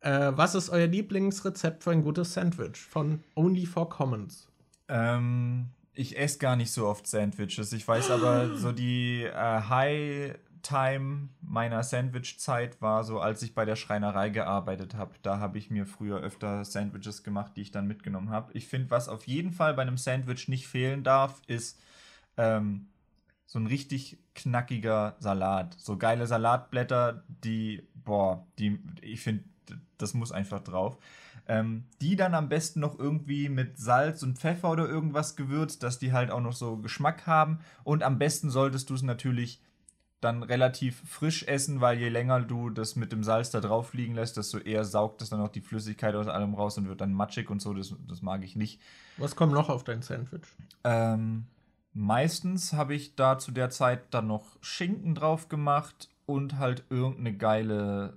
Äh, was ist euer Lieblingsrezept für ein gutes Sandwich von Only for Commons? Ähm, ich esse gar nicht so oft Sandwiches. Ich weiß aber, so die äh, High Time meiner Sandwich-Zeit war so, als ich bei der Schreinerei gearbeitet habe. Da habe ich mir früher öfter Sandwiches gemacht, die ich dann mitgenommen habe. Ich finde, was auf jeden Fall bei einem Sandwich nicht fehlen darf, ist ähm, so ein richtig knackiger Salat. So geile Salatblätter, die, boah, die, ich finde, das muss einfach drauf. Ähm, die dann am besten noch irgendwie mit Salz und Pfeffer oder irgendwas gewürzt, dass die halt auch noch so Geschmack haben. Und am besten solltest du es natürlich dann relativ frisch essen, weil je länger du das mit dem Salz da drauf liegen lässt, desto eher saugt es dann auch die Flüssigkeit aus allem raus und wird dann matschig und so. Das, das mag ich nicht. Was kommt noch auf dein Sandwich? Ähm, meistens habe ich da zu der Zeit dann noch Schinken drauf gemacht und halt irgendeine geile,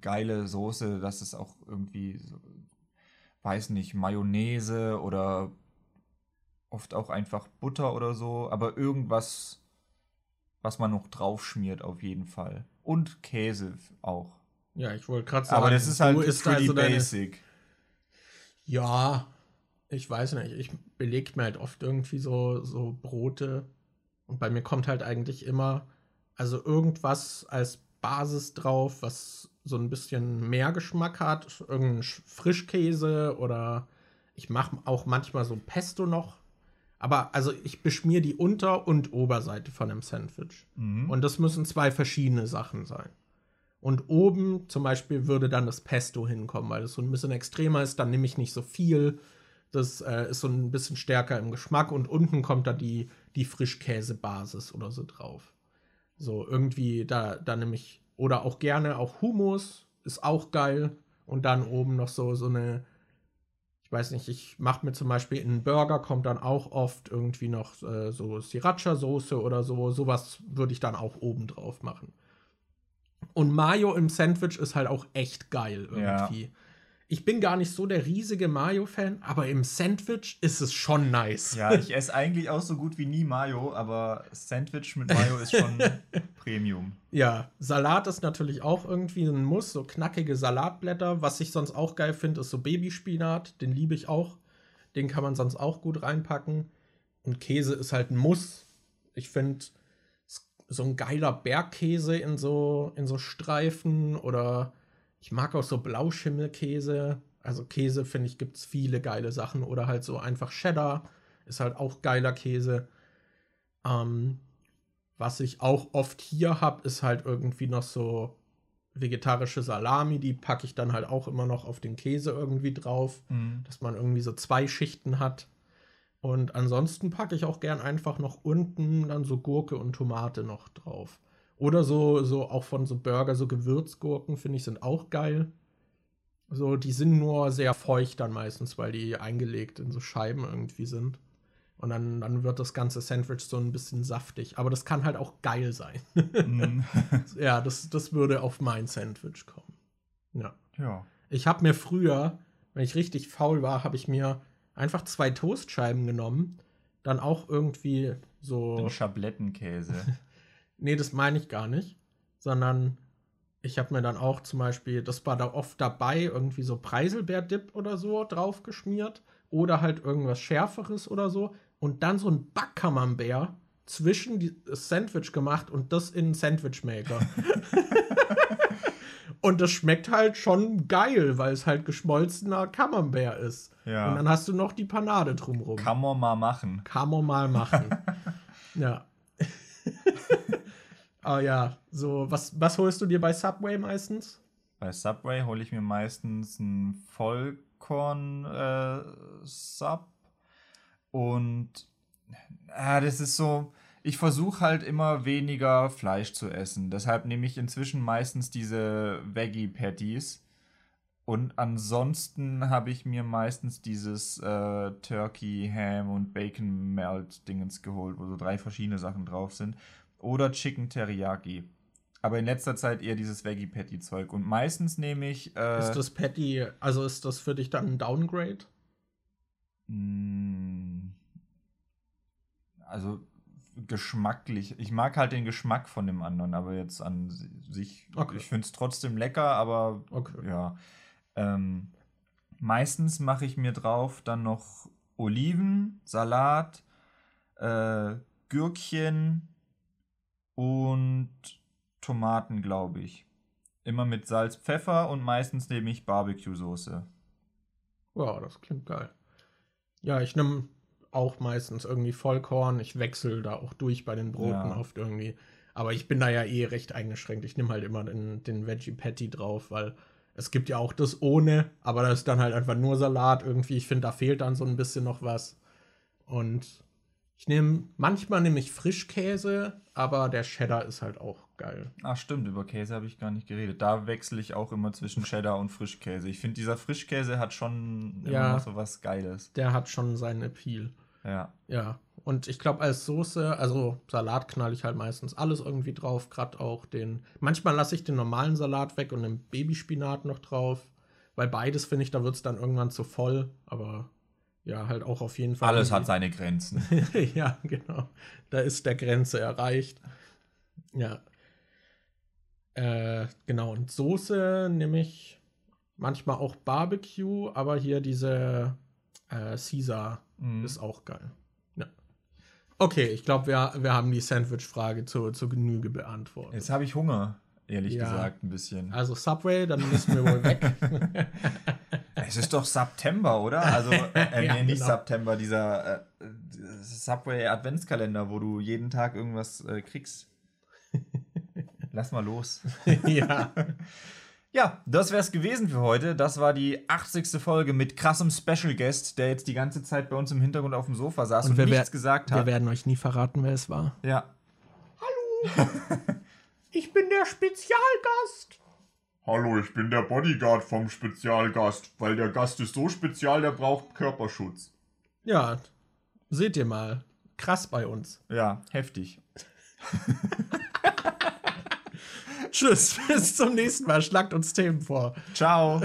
geile Soße, dass es auch irgendwie, so, weiß nicht, Mayonnaise oder oft auch einfach Butter oder so, aber irgendwas was man noch drauf schmiert auf jeden Fall. Und Käse auch. Ja, ich wollte gerade sagen. Aber das ist halt ist pretty also basic. Ja, ich weiß nicht. Ich belegt mir halt oft irgendwie so, so Brote. Und bei mir kommt halt eigentlich immer, also irgendwas als Basis drauf, was so ein bisschen mehr Geschmack hat. Irgendein Frischkäse oder ich mache auch manchmal so Pesto noch aber also ich beschmier die Unter- und Oberseite von einem Sandwich. Mhm. Und das müssen zwei verschiedene Sachen sein. Und oben zum Beispiel würde dann das Pesto hinkommen, weil es so ein bisschen extremer ist. Dann nehme ich nicht so viel. Das äh, ist so ein bisschen stärker im Geschmack und unten kommt da die, die Frischkäsebasis oder so drauf. So irgendwie da, da nämlich, oder auch gerne auch Hummus, ist auch geil. Und dann oben noch so, so eine, ich weiß nicht, ich mache mir zum Beispiel in einen Burger, kommt dann auch oft irgendwie noch äh, so Sriracha-Soße oder so. Sowas würde ich dann auch oben drauf machen. Und Mayo im Sandwich ist halt auch echt geil irgendwie. Ja. Ich bin gar nicht so der riesige Mayo-Fan, aber im Sandwich ist es schon nice. Ja, ich esse eigentlich auch so gut wie nie Mayo, aber Sandwich mit Mayo ist schon Premium. Ja, Salat ist natürlich auch irgendwie ein Muss, so knackige Salatblätter. Was ich sonst auch geil finde, ist so Babyspinat, den liebe ich auch. Den kann man sonst auch gut reinpacken. Und Käse ist halt ein Muss. Ich finde so ein geiler Bergkäse in so, in so Streifen oder ich mag auch so Blauschimmelkäse. Also Käse, finde ich, gibt es viele geile Sachen. Oder halt so einfach Cheddar ist halt auch geiler Käse. Ähm, was ich auch oft hier habe, ist halt irgendwie noch so vegetarische Salami. Die packe ich dann halt auch immer noch auf den Käse irgendwie drauf, mhm. dass man irgendwie so zwei Schichten hat. Und ansonsten packe ich auch gern einfach noch unten dann so Gurke und Tomate noch drauf. Oder so, so auch von so Burger, so Gewürzgurken, finde ich, sind auch geil. So, die sind nur sehr feucht dann meistens, weil die eingelegt in so Scheiben irgendwie sind. Und dann, dann wird das ganze Sandwich so ein bisschen saftig. Aber das kann halt auch geil sein. mm. ja, das, das würde auf mein Sandwich kommen. Ja. ja. Ich habe mir früher, wenn ich richtig faul war, habe ich mir einfach zwei Toastscheiben genommen. Dann auch irgendwie so. Den Schablettenkäse. nee, das meine ich gar nicht. Sondern ich habe mir dann auch zum Beispiel, das war da oft dabei, irgendwie so Preiselbeerdip oder so drauf geschmiert. Oder halt irgendwas Schärferes oder so. Und dann so ein Backkamembert zwischen das Sandwich gemacht und das in einen Sandwichmaker. und das schmeckt halt schon geil, weil es halt geschmolzener Camembert ist. Ja. Und dann hast du noch die Panade drumrum. Kann man mal machen. Kann man mal machen. ja. Ah ja, so, was, was holst du dir bei Subway meistens? Bei Subway hole ich mir meistens einen Vollkorn-Sub. Äh, und äh, das ist so, ich versuche halt immer weniger Fleisch zu essen. Deshalb nehme ich inzwischen meistens diese Veggie-Patties. Und ansonsten habe ich mir meistens dieses äh, Turkey, Ham und Bacon Melt Dingens geholt, wo so drei verschiedene Sachen drauf sind oder Chicken Teriyaki. Aber in letzter Zeit eher dieses Veggie Patty Zeug. Und meistens nehme ich. Äh, ist das Patty, also ist das für dich dann ein Downgrade? Mm. Also geschmacklich. Ich mag halt den Geschmack von dem anderen, aber jetzt an sich. Okay. Ich finde es trotzdem lecker, aber okay. ja. Ähm, meistens mache ich mir drauf dann noch Oliven, Salat, äh, Gürkchen, und Tomaten, glaube ich. Immer mit Salz, Pfeffer und meistens nehme ich Barbecue-Soße. Wow, das klingt geil. Ja, ich nehme auch meistens irgendwie Vollkorn. Ich wechsle da auch durch bei den Broten ja. oft irgendwie. Aber ich bin da ja eh recht eingeschränkt. Ich nehme halt immer den, den Veggie Patty drauf, weil es gibt ja auch das ohne, aber da ist dann halt einfach nur Salat irgendwie. Ich finde, da fehlt dann so ein bisschen noch was. Und ich nehme, manchmal nehme ich Frischkäse, aber der Cheddar ist halt auch geil. Ach stimmt, über Käse habe ich gar nicht geredet. Da wechsle ich auch immer zwischen Cheddar und Frischkäse. Ich finde, dieser Frischkäse hat schon ja, immer noch so was Geiles. Der hat schon seinen Appeal. Ja. Ja. Und ich glaube, als Soße, also Salat knall ich halt meistens alles irgendwie drauf, gerade auch den. Manchmal lasse ich den normalen Salat weg und den Babyspinat noch drauf. Weil beides finde ich, da wird es dann irgendwann zu voll. Aber ja, halt auch auf jeden Fall. Alles hat seine Grenzen. ja, genau. Da ist der Grenze erreicht. Ja. Äh, genau, und Soße nehme ich manchmal auch Barbecue, aber hier diese äh, Caesar mm. ist auch geil. Ja. Okay, ich glaube, wir, wir haben die Sandwich-Frage zu, zur Genüge beantwortet. Jetzt habe ich Hunger, ehrlich ja. gesagt, ein bisschen. Also Subway, dann müssen wir wohl weg. Es ist doch September, oder? Also, äh, ja, nee, nicht genau. September, dieser äh, Subway Adventskalender, wo du jeden Tag irgendwas äh, kriegst. Lass mal los. ja. Ja, das wäre es gewesen für heute. Das war die 80. Folge mit krassem Special Guest, der jetzt die ganze Zeit bei uns im Hintergrund auf dem Sofa saß und, wir nichts gesagt Wir hat. werden euch nie verraten, wer es war. Ja. Ich bin der Spezialgast. Hallo, ich bin der Bodyguard vom Spezialgast, weil der Gast ist so spezial, der braucht Körperschutz. Ja, seht ihr mal. Krass bei uns. Ja, heftig. Tschüss, bis zum nächsten Mal. Schlagt uns Themen vor. Ciao.